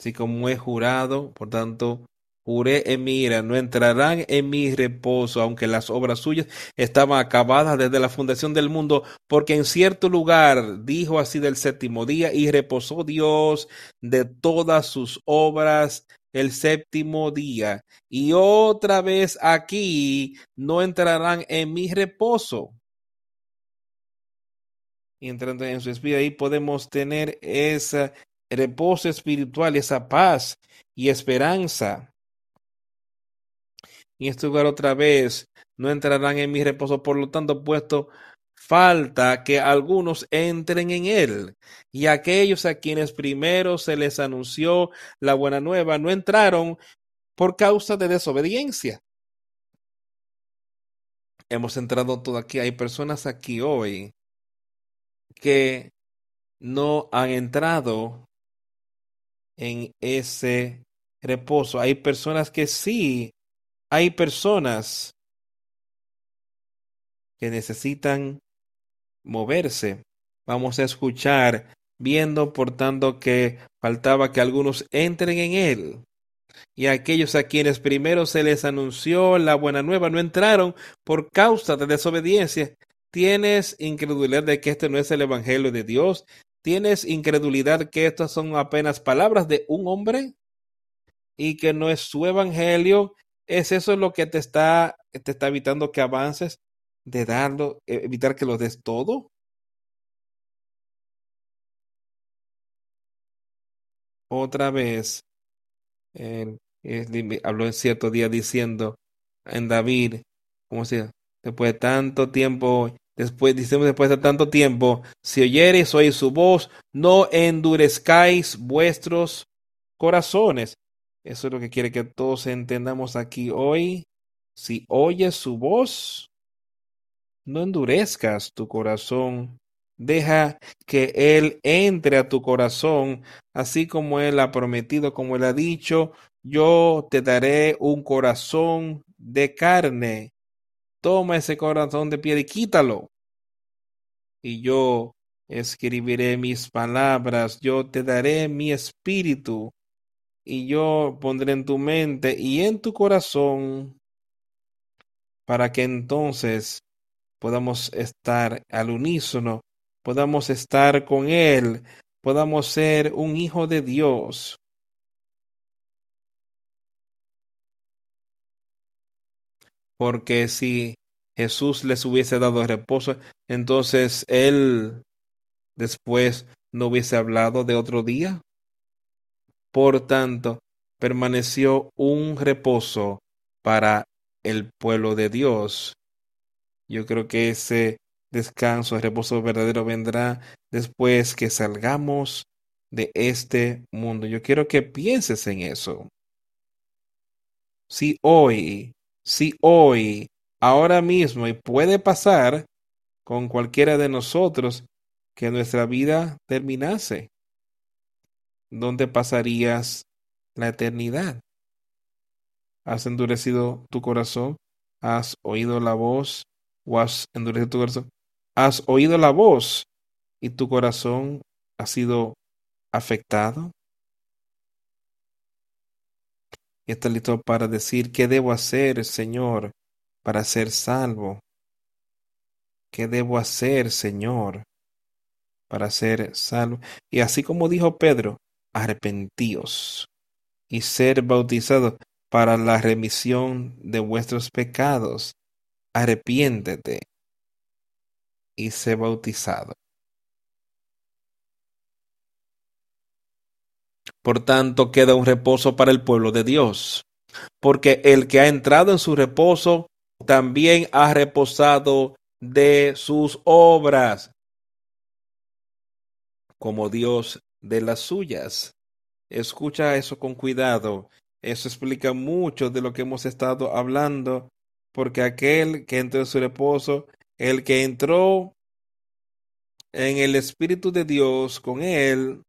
Así como he jurado, por tanto, Juré en no entrarán en mi reposo, aunque las obras suyas estaban acabadas desde la fundación del mundo, porque en cierto lugar dijo así del séptimo día, y reposó Dios de todas sus obras el séptimo día. Y otra vez aquí no entrarán en mi reposo. Y entrando en su espíritu, ahí podemos tener ese reposo espiritual, esa paz y esperanza y este lugar otra vez no entrarán en mi reposo. Por lo tanto, puesto falta que algunos entren en él. Y aquellos a quienes primero se les anunció la buena nueva no entraron por causa de desobediencia. Hemos entrado todo aquí. Hay personas aquí hoy que no han entrado en ese reposo. Hay personas que sí hay personas que necesitan moverse. Vamos a escuchar, viendo por tanto que faltaba que algunos entren en él. Y aquellos a quienes primero se les anunció la buena nueva no entraron por causa de desobediencia. ¿Tienes incredulidad de que este no es el Evangelio de Dios? ¿Tienes incredulidad que estas son apenas palabras de un hombre? Y que no es su Evangelio ¿Es eso lo que te está, te está evitando que avances? De darlo, e, evitar que lo des todo. Otra vez, habló en cierto día diciendo en David, como sea, después de tanto tiempo, después, decimos después de tanto tiempo, si oyereis oír su voz, no endurezcáis vuestros corazones. Eso es lo que quiere que todos entendamos aquí hoy. Si oyes su voz, no endurezcas tu corazón. Deja que Él entre a tu corazón, así como Él ha prometido, como Él ha dicho, yo te daré un corazón de carne. Toma ese corazón de piedra y quítalo. Y yo escribiré mis palabras, yo te daré mi espíritu y yo pondré en tu mente y en tu corazón para que entonces podamos estar al unísono, podamos estar con Él, podamos ser un hijo de Dios. Porque si Jesús les hubiese dado reposo, entonces Él después no hubiese hablado de otro día. Por tanto, permaneció un reposo para el pueblo de Dios. Yo creo que ese descanso, el reposo verdadero vendrá después que salgamos de este mundo. Yo quiero que pienses en eso. Si hoy, si hoy, ahora mismo, y puede pasar, con cualquiera de nosotros que nuestra vida terminase. ¿Dónde pasarías la eternidad? ¿Has endurecido tu corazón? ¿Has oído la voz? ¿O has endurecido tu corazón? ¿Has oído la voz y tu corazón ha sido afectado? Y está listo para decir, ¿qué debo hacer, Señor, para ser salvo? ¿Qué debo hacer, Señor, para ser salvo? Y así como dijo Pedro, arrepentíos y ser bautizado para la remisión de vuestros pecados. Arrepiéntete y sé bautizado. Por tanto, queda un reposo para el pueblo de Dios, porque el que ha entrado en su reposo también ha reposado de sus obras, como Dios de las suyas. Escucha eso con cuidado. Eso explica mucho de lo que hemos estado hablando, porque aquel que entró en su reposo, el que entró en el Espíritu de Dios con él,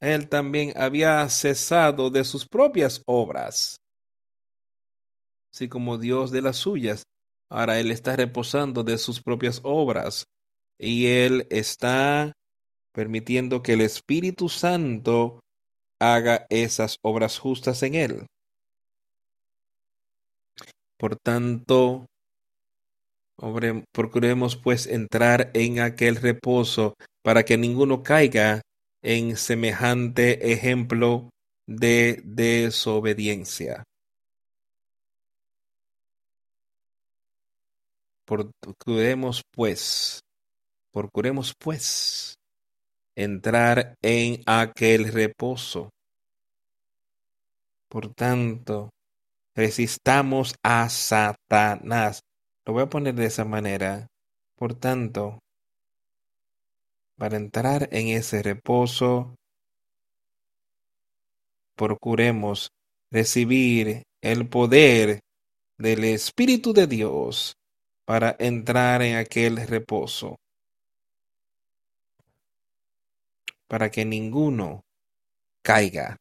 él también había cesado de sus propias obras, así como Dios de las suyas. Ahora él está reposando de sus propias obras y él está permitiendo que el Espíritu Santo haga esas obras justas en él. Por tanto, procuremos pues entrar en aquel reposo para que ninguno caiga en semejante ejemplo de desobediencia. Procuremos pues, procuremos pues entrar en aquel reposo. Por tanto, resistamos a Satanás. Lo voy a poner de esa manera. Por tanto, para entrar en ese reposo, procuremos recibir el poder del Espíritu de Dios para entrar en aquel reposo. Para que ninguno caiga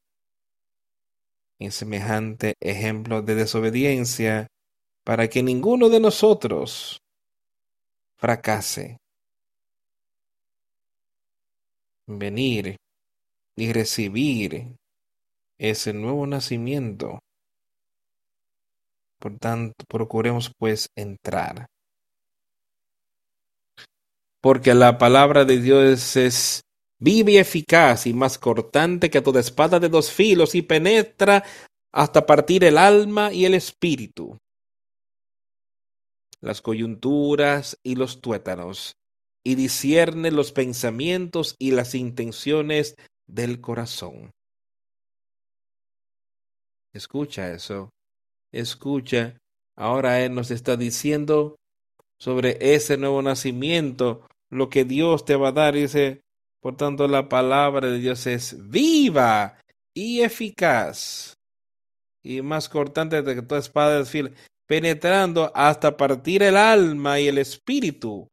en semejante ejemplo de desobediencia, para que ninguno de nosotros fracase. Venir y recibir ese nuevo nacimiento. Por tanto, procuremos pues entrar. Porque la palabra de Dios es viva y eficaz y más cortante que toda espada de dos filos y penetra hasta partir el alma y el espíritu, las coyunturas y los tuétanos, y discierne los pensamientos y las intenciones del corazón. Escucha eso, escucha. Ahora Él nos está diciendo sobre ese nuevo nacimiento, lo que Dios te va a dar. Dice, por tanto, la palabra de Dios es viva y eficaz y más cortante de que toda espada de filo, penetrando hasta partir el alma y el espíritu.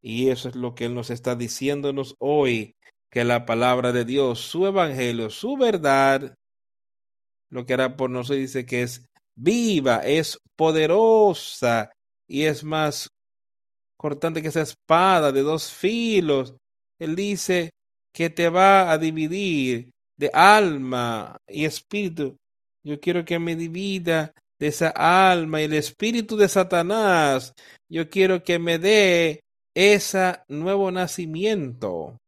Y eso es lo que Él nos está diciéndonos hoy, que la palabra de Dios, su evangelio, su verdad, lo que hará por nosotros dice que es viva, es poderosa y es más cortante que esa espada de dos filos él dice que te va a dividir de alma y espíritu. Yo quiero que me divida de esa alma y el espíritu de Satanás. Yo quiero que me dé ese nuevo nacimiento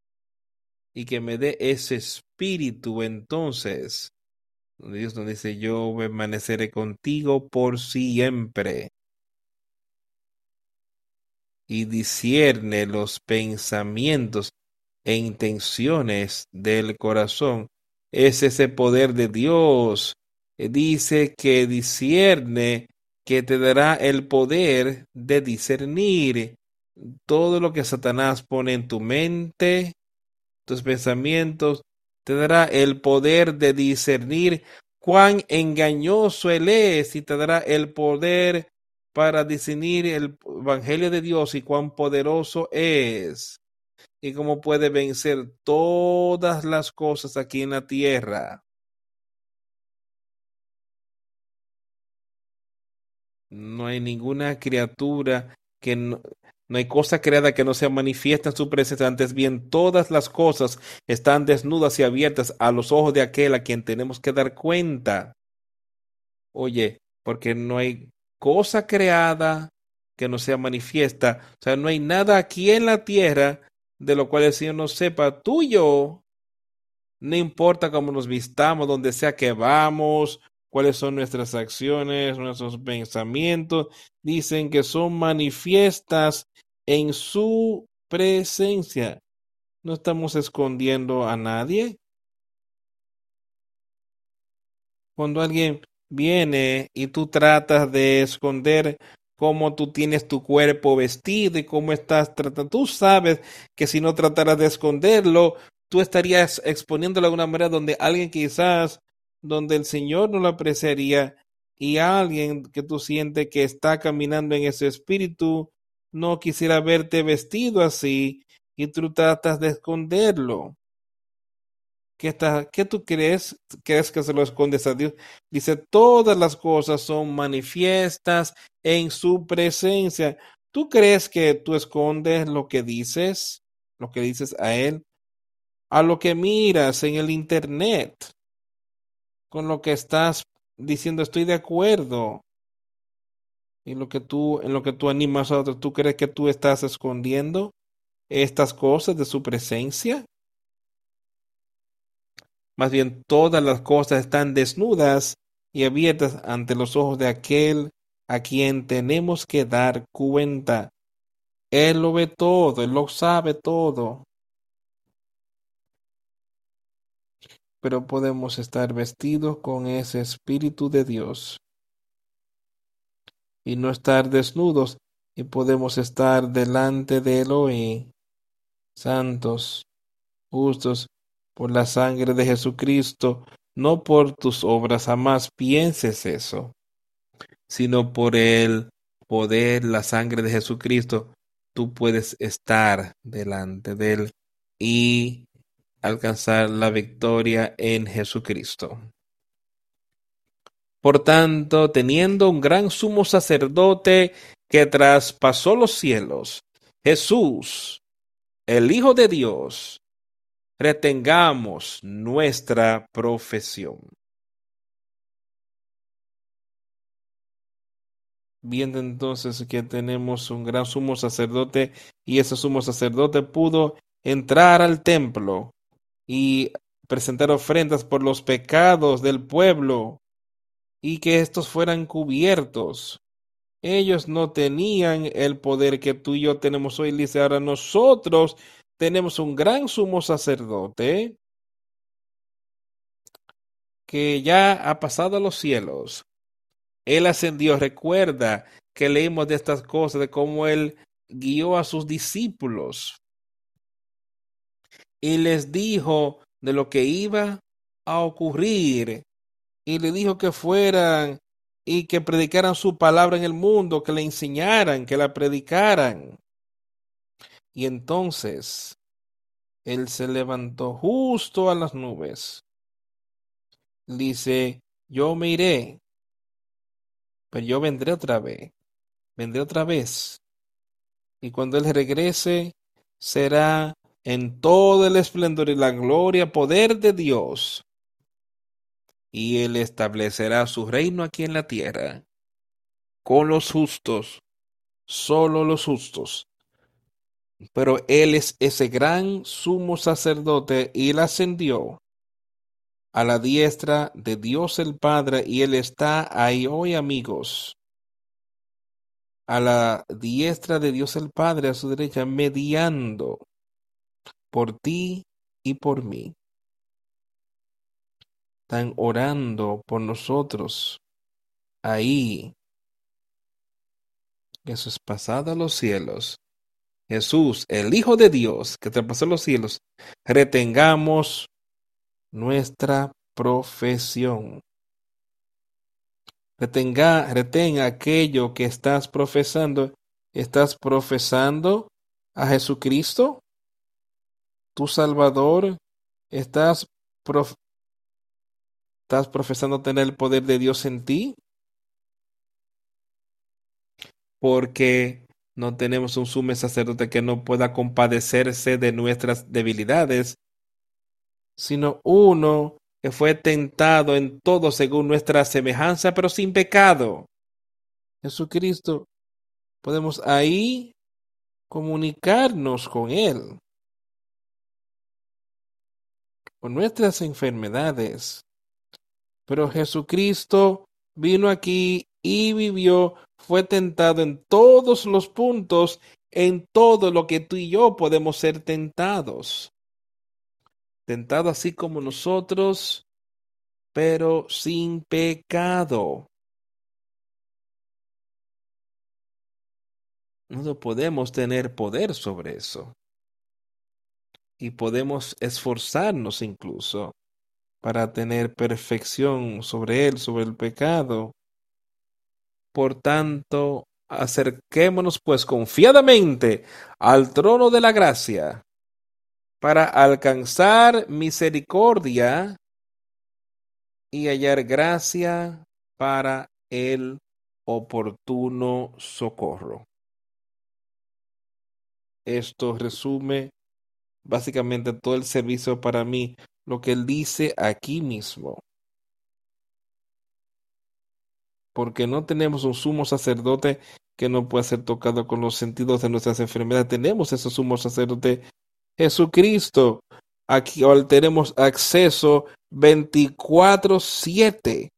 y que me dé ese espíritu entonces. Dios nos dice, yo permaneceré contigo por siempre y discierne los pensamientos e intenciones del corazón. Es ese poder de Dios. Eh, dice que discierne, que te dará el poder de discernir todo lo que Satanás pone en tu mente, tus pensamientos, te dará el poder de discernir cuán engañoso él es y te dará el poder para discernir el Evangelio de Dios y cuán poderoso es y cómo puede vencer todas las cosas aquí en la tierra. No hay ninguna criatura que no, no hay cosa creada que no sea manifiesta en su presencia. Antes bien, todas las cosas están desnudas y abiertas a los ojos de aquel a quien tenemos que dar cuenta. Oye, porque no hay cosa creada que no sea manifiesta. O sea, no hay nada aquí en la tierra de lo cual el Señor no sepa. Tú y yo, no importa cómo nos vistamos, donde sea que vamos, cuáles son nuestras acciones, nuestros pensamientos, dicen que son manifiestas en su presencia. No estamos escondiendo a nadie. Cuando alguien viene y tú tratas de esconder cómo tú tienes tu cuerpo vestido y cómo estás tratando, tú sabes que si no trataras de esconderlo, tú estarías exponiéndolo de una manera donde alguien quizás donde el Señor no lo apreciaría y alguien que tú sientes que está caminando en ese espíritu no quisiera verte vestido así y tú tratas de esconderlo. ¿Qué, está, ¿Qué tú crees? ¿Crees que se lo escondes a Dios? Dice, todas las cosas son manifiestas en su presencia. ¿Tú crees que tú escondes lo que dices? Lo que dices a Él. A lo que miras en el Internet con lo que estás diciendo estoy de acuerdo y lo que tú en lo que tú animas a otros tú crees que tú estás escondiendo estas cosas de su presencia más bien todas las cosas están desnudas y abiertas ante los ojos de aquel a quien tenemos que dar cuenta. Él lo ve todo él lo sabe todo. Pero podemos estar vestidos con ese Espíritu de Dios y no estar desnudos y podemos estar delante de Elohim, santos, justos, por la sangre de Jesucristo, no por tus obras, jamás pienses eso, sino por el poder, la sangre de Jesucristo, tú puedes estar delante de Él y alcanzar la victoria en Jesucristo. Por tanto, teniendo un gran sumo sacerdote que traspasó los cielos, Jesús, el Hijo de Dios, retengamos nuestra profesión. Viendo entonces que tenemos un gran sumo sacerdote y ese sumo sacerdote pudo entrar al templo y presentar ofrendas por los pecados del pueblo y que estos fueran cubiertos. Ellos no tenían el poder que tú y yo tenemos hoy. Dice, ahora nosotros tenemos un gran sumo sacerdote que ya ha pasado a los cielos. Él ascendió. Recuerda que leímos de estas cosas, de cómo él guió a sus discípulos y les dijo de lo que iba a ocurrir y le dijo que fueran y que predicaran su palabra en el mundo, que le enseñaran, que la predicaran. Y entonces él se levantó justo a las nubes. Dice, yo me iré, pero yo vendré otra vez, vendré otra vez. Y cuando él regrese, será en todo el esplendor y la gloria, poder de Dios. Y Él establecerá su reino aquí en la tierra, con los justos, solo los justos. Pero Él es ese gran sumo sacerdote y Él ascendió a la diestra de Dios el Padre y Él está ahí hoy amigos. A la diestra de Dios el Padre, a su derecha, mediando por ti y por mí. Están orando por nosotros ahí. Jesús pasado a los cielos. Jesús, el Hijo de Dios, que traspasó los cielos, retengamos nuestra profesión. retenga, retén aquello que estás profesando. ¿Estás profesando a Jesucristo, tu Salvador? ¿Estás, ¿Estás profesando tener el poder de Dios en ti? Porque no tenemos un sumo sacerdote que no pueda compadecerse de nuestras debilidades, sino uno que fue tentado en todo según nuestra semejanza, pero sin pecado. Jesucristo, podemos ahí comunicarnos con Él, con nuestras enfermedades. Pero Jesucristo vino aquí y vivió, fue tentado en todos los puntos, en todo lo que tú y yo podemos ser tentados tentado así como nosotros, pero sin pecado. No podemos tener poder sobre eso. Y podemos esforzarnos incluso para tener perfección sobre él, sobre el pecado. Por tanto, acerquémonos pues confiadamente al trono de la gracia para alcanzar misericordia y hallar gracia para el oportuno socorro. Esto resume básicamente todo el servicio para mí, lo que él dice aquí mismo. Porque no tenemos un sumo sacerdote que no pueda ser tocado con los sentidos de nuestras enfermedades. Tenemos ese sumo sacerdote Jesucristo, aquí tenemos acceso 24/7,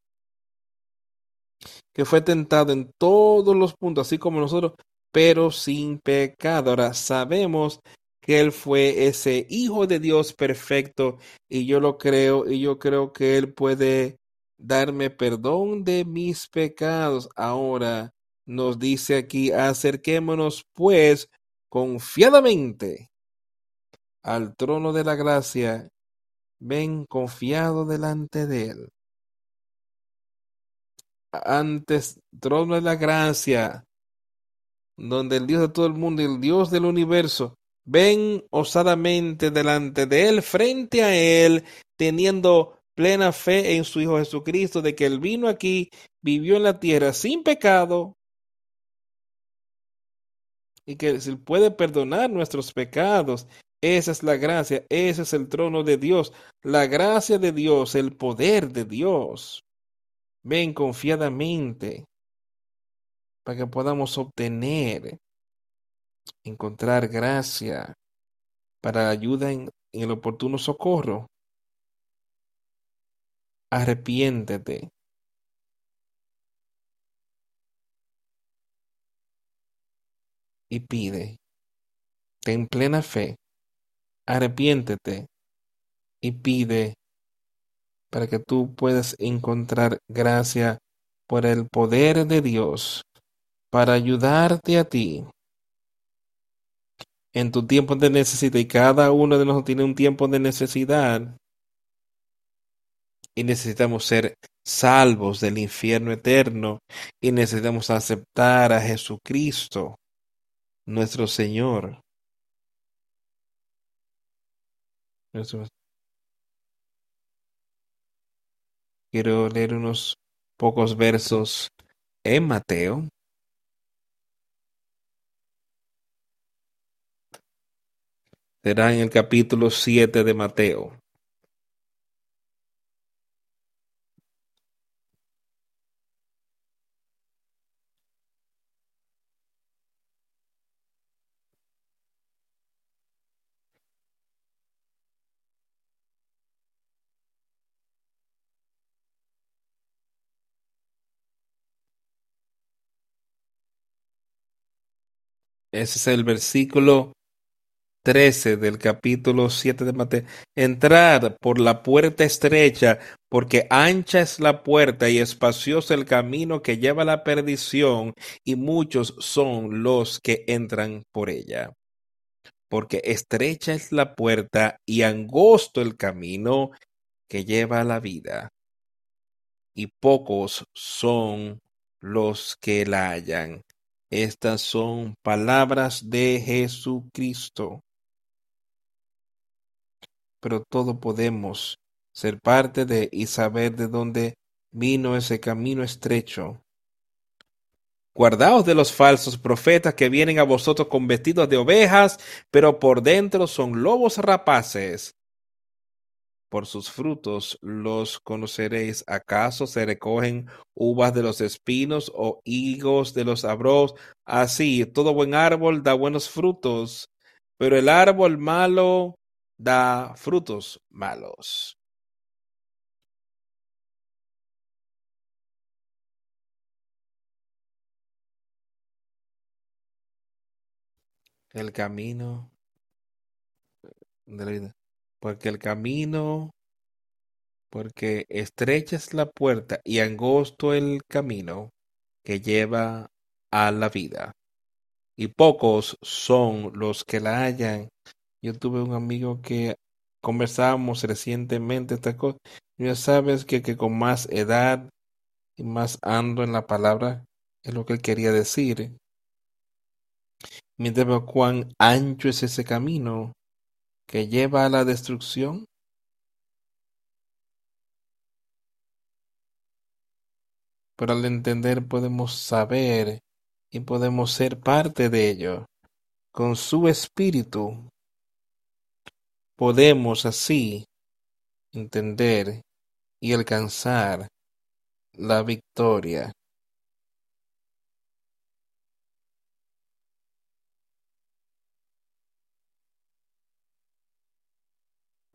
que fue tentado en todos los puntos, así como nosotros, pero sin pecado. Ahora sabemos que Él fue ese Hijo de Dios perfecto y yo lo creo y yo creo que Él puede darme perdón de mis pecados. Ahora nos dice aquí, acerquémonos pues confiadamente al trono de la gracia, ven confiado delante de él. Antes, trono de la gracia, donde el Dios de todo el mundo y el Dios del universo, ven osadamente delante de él, frente a él, teniendo plena fe en su Hijo Jesucristo, de que él vino aquí, vivió en la tierra sin pecado, y que se puede perdonar nuestros pecados esa es la gracia, ese es el trono de Dios, la gracia de Dios, el poder de Dios. Ven confiadamente para que podamos obtener, encontrar gracia para ayuda en el oportuno socorro. Arrepiéntete. Y pide. Ten plena fe arrepiéntete y pide para que tú puedas encontrar gracia por el poder de Dios para ayudarte a ti en tu tiempo de necesidad y cada uno de nosotros tiene un tiempo de necesidad y necesitamos ser salvos del infierno eterno y necesitamos aceptar a Jesucristo, nuestro Señor. Quiero leer unos pocos versos en Mateo. Será en el capítulo 7 de Mateo. Ese es el versículo 13 del capítulo 7 de Mateo. Entrad por la puerta estrecha, porque ancha es la puerta y espacioso el camino que lleva a la perdición, y muchos son los que entran por ella. Porque estrecha es la puerta y angosto el camino que lleva a la vida, y pocos son los que la hallan. Estas son palabras de Jesucristo. Pero todo podemos ser parte de y saber de dónde vino ese camino estrecho. Guardaos de los falsos profetas que vienen a vosotros con vestidos de ovejas, pero por dentro son lobos rapaces. Por sus frutos los conoceréis. ¿Acaso se recogen uvas de los espinos o higos de los abros? Así, todo buen árbol da buenos frutos, pero el árbol malo da frutos malos. El camino de la vida. Porque el camino, porque estrecha es la puerta y angosto el camino que lleva a la vida. Y pocos son los que la hallan. Yo tuve un amigo que conversábamos recientemente esta cosa. Ya sabes que, con más edad y más ando en la palabra es lo que él quería decir. Mientras veo cuán ancho es ese camino que lleva a la destrucción. Pero al entender podemos saber y podemos ser parte de ello. Con su espíritu podemos así entender y alcanzar la victoria.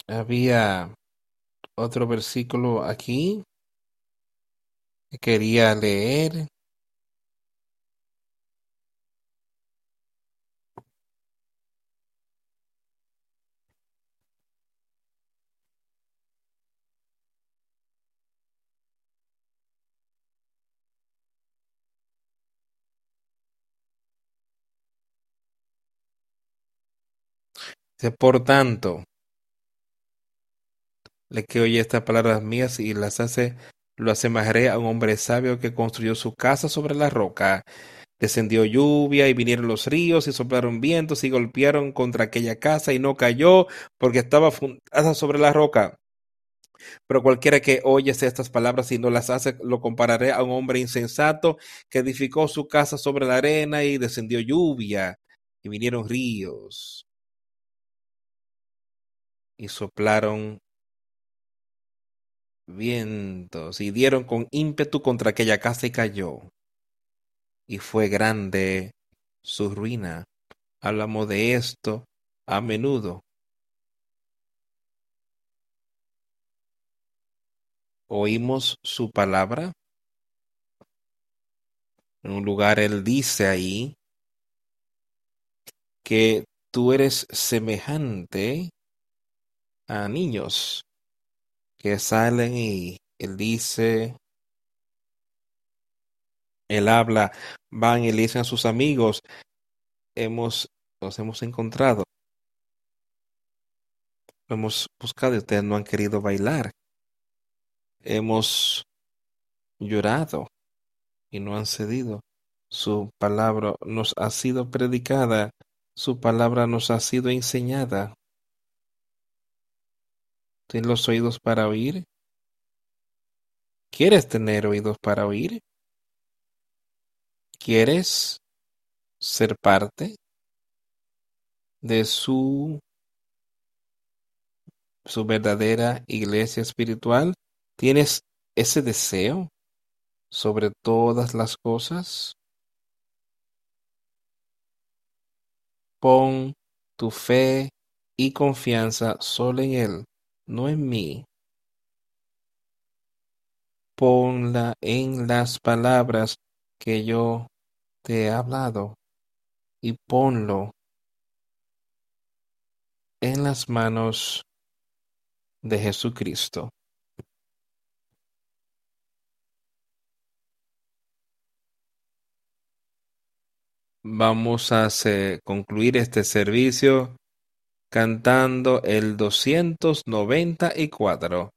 Había otro versículo aquí que quería leer. Por tanto, le que oye estas palabras mías y las hace, lo asemejaré a un hombre sabio que construyó su casa sobre la roca. Descendió lluvia y vinieron los ríos y soplaron vientos y golpearon contra aquella casa y no cayó porque estaba fundada sobre la roca. Pero cualquiera que oye estas palabras y no las hace, lo compararé a un hombre insensato que edificó su casa sobre la arena y descendió lluvia y vinieron ríos y soplaron vientos y dieron con ímpetu contra aquella casa y cayó. Y fue grande su ruina. Hablamos de esto a menudo. Oímos su palabra. En un lugar él dice ahí que tú eres semejante a niños salen y él dice, él habla, van y le dicen a sus amigos, hemos, nos hemos encontrado, hemos buscado y ustedes no han querido bailar, hemos llorado y no han cedido. Su palabra nos ha sido predicada, su palabra nos ha sido enseñada. ¿Tienes los oídos para oír? ¿Quieres tener oídos para oír? ¿Quieres ser parte de su, su verdadera iglesia espiritual? ¿Tienes ese deseo sobre todas las cosas? Pon tu fe y confianza solo en Él no en mí. Ponla en las palabras que yo te he hablado y ponlo en las manos de Jesucristo. Vamos a concluir este servicio cantando el doscientos noventa y cuatro.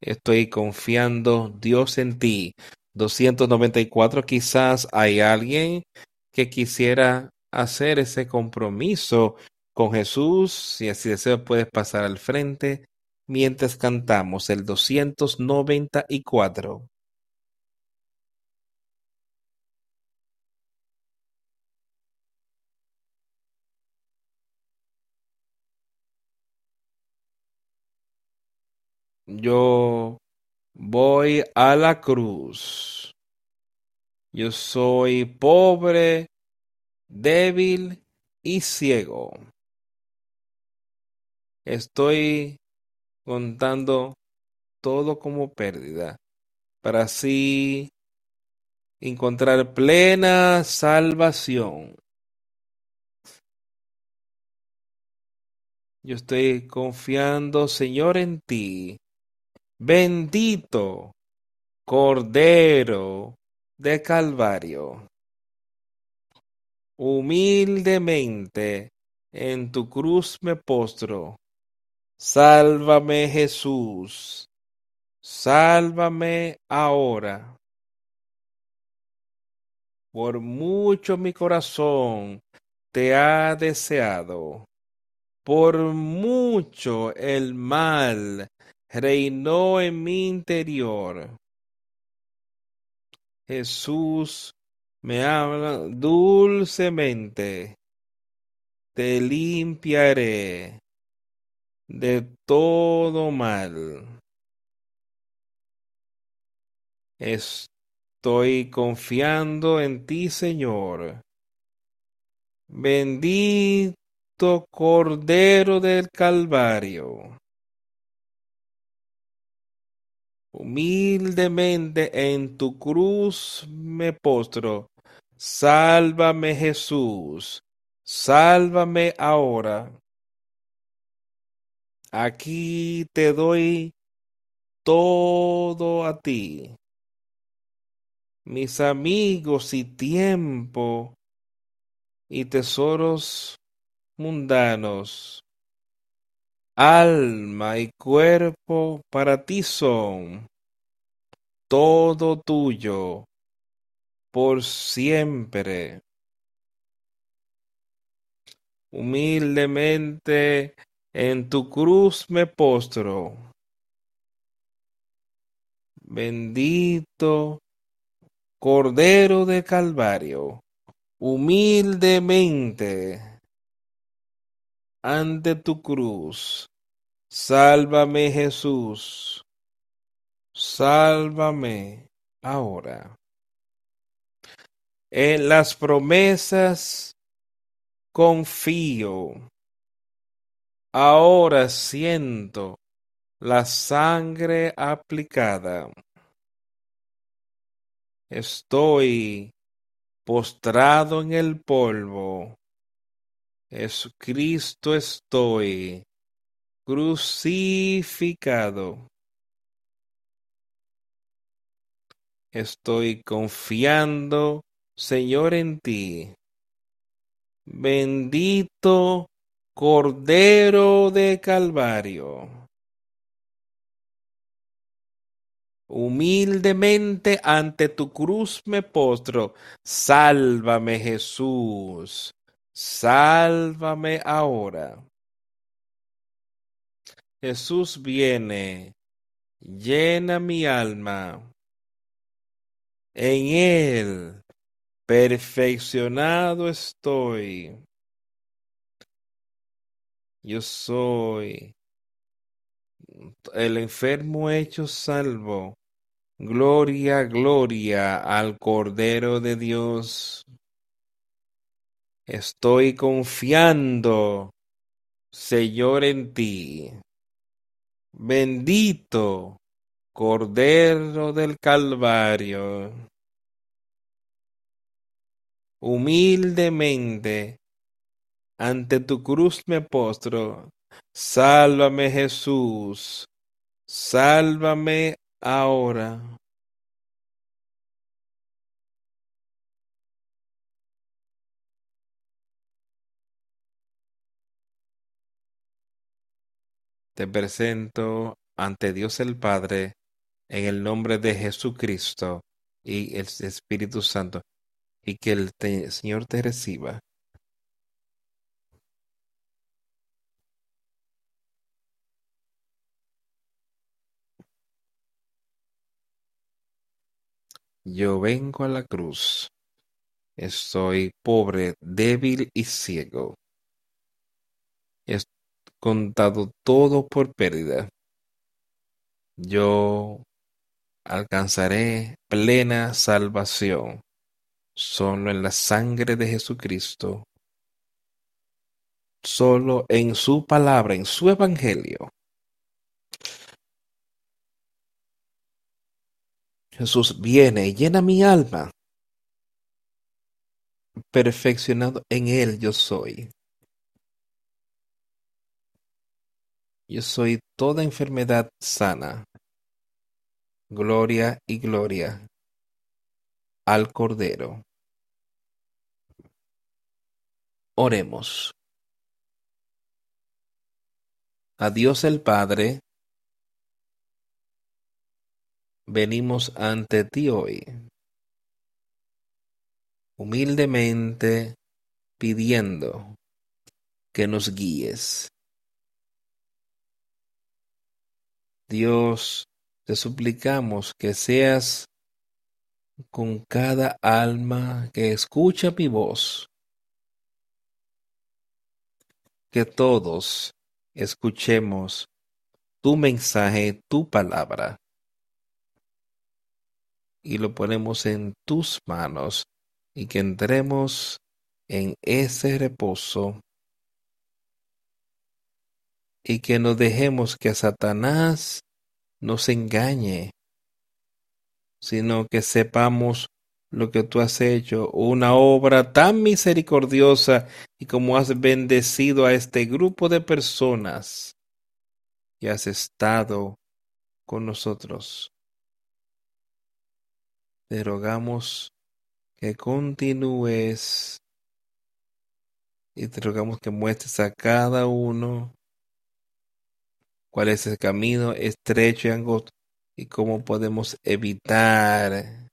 Estoy confiando, Dios, en ti. 294, quizás hay alguien que quisiera hacer ese compromiso con Jesús. Si así desea, puedes pasar al frente mientras cantamos el 294. Yo voy a la cruz. Yo soy pobre, débil y ciego. Estoy contando todo como pérdida para así encontrar plena salvación. Yo estoy confiando, Señor, en ti. Bendito Cordero de Calvario. Humildemente en tu cruz me postro. Sálvame Jesús. Sálvame ahora. Por mucho mi corazón te ha deseado. Por mucho el mal reinó en mi interior. Jesús me habla dulcemente, te limpiaré de todo mal. Estoy confiando en ti, Señor. Bendito Cordero del Calvario. Humildemente en tu cruz me postro. Sálvame Jesús. Sálvame ahora. Aquí te doy todo a ti. Mis amigos y tiempo y tesoros mundanos alma y cuerpo para ti son, todo tuyo, por siempre. Humildemente en tu cruz me postro. Bendito Cordero de Calvario, humildemente ante tu cruz. Sálvame Jesús, sálvame ahora. En las promesas confío. Ahora siento la sangre aplicada. Estoy postrado en el polvo Jesucristo estoy crucificado. Estoy confiando, Señor, en ti. Bendito Cordero de Calvario. Humildemente ante tu cruz me postro. Sálvame, Jesús. Sálvame ahora. Jesús viene, llena mi alma. En Él perfeccionado estoy. Yo soy el enfermo hecho salvo. Gloria, gloria al Cordero de Dios. Estoy confiando, Señor, en ti. Bendito Cordero del Calvario. Humildemente ante tu cruz me postro. Sálvame Jesús. Sálvame ahora. Te presento ante Dios el Padre en el nombre de Jesucristo y el Espíritu Santo y que el Señor te reciba. Yo vengo a la cruz. Estoy pobre, débil y ciego. Contado todo por pérdida. Yo alcanzaré plena salvación solo en la sangre de Jesucristo, solo en su palabra, en su evangelio. Jesús viene y llena mi alma. Perfeccionado en Él yo soy. Yo soy toda enfermedad sana. Gloria y gloria al Cordero. Oremos. A Dios el Padre, venimos ante ti hoy, humildemente pidiendo que nos guíes. Dios, te suplicamos que seas con cada alma que escucha mi voz, que todos escuchemos tu mensaje, tu palabra, y lo ponemos en tus manos y que entremos en ese reposo y que no dejemos que Satanás nos engañe, sino que sepamos lo que tú has hecho, una obra tan misericordiosa y como has bendecido a este grupo de personas y has estado con nosotros. Te rogamos que continúes y te rogamos que muestres a cada uno cuál es el camino estrecho y angosto y cómo podemos evitar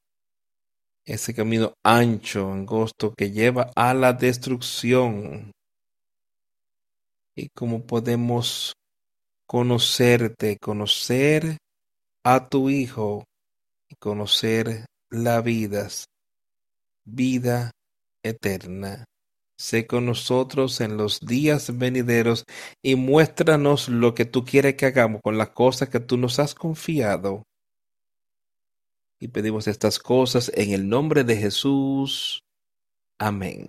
ese camino ancho, angosto que lleva a la destrucción y cómo podemos conocerte, conocer a tu Hijo y conocer la vida, vida eterna. Sé con nosotros en los días venideros y muéstranos lo que tú quieres que hagamos con las cosas que tú nos has confiado. Y pedimos estas cosas en el nombre de Jesús. Amén.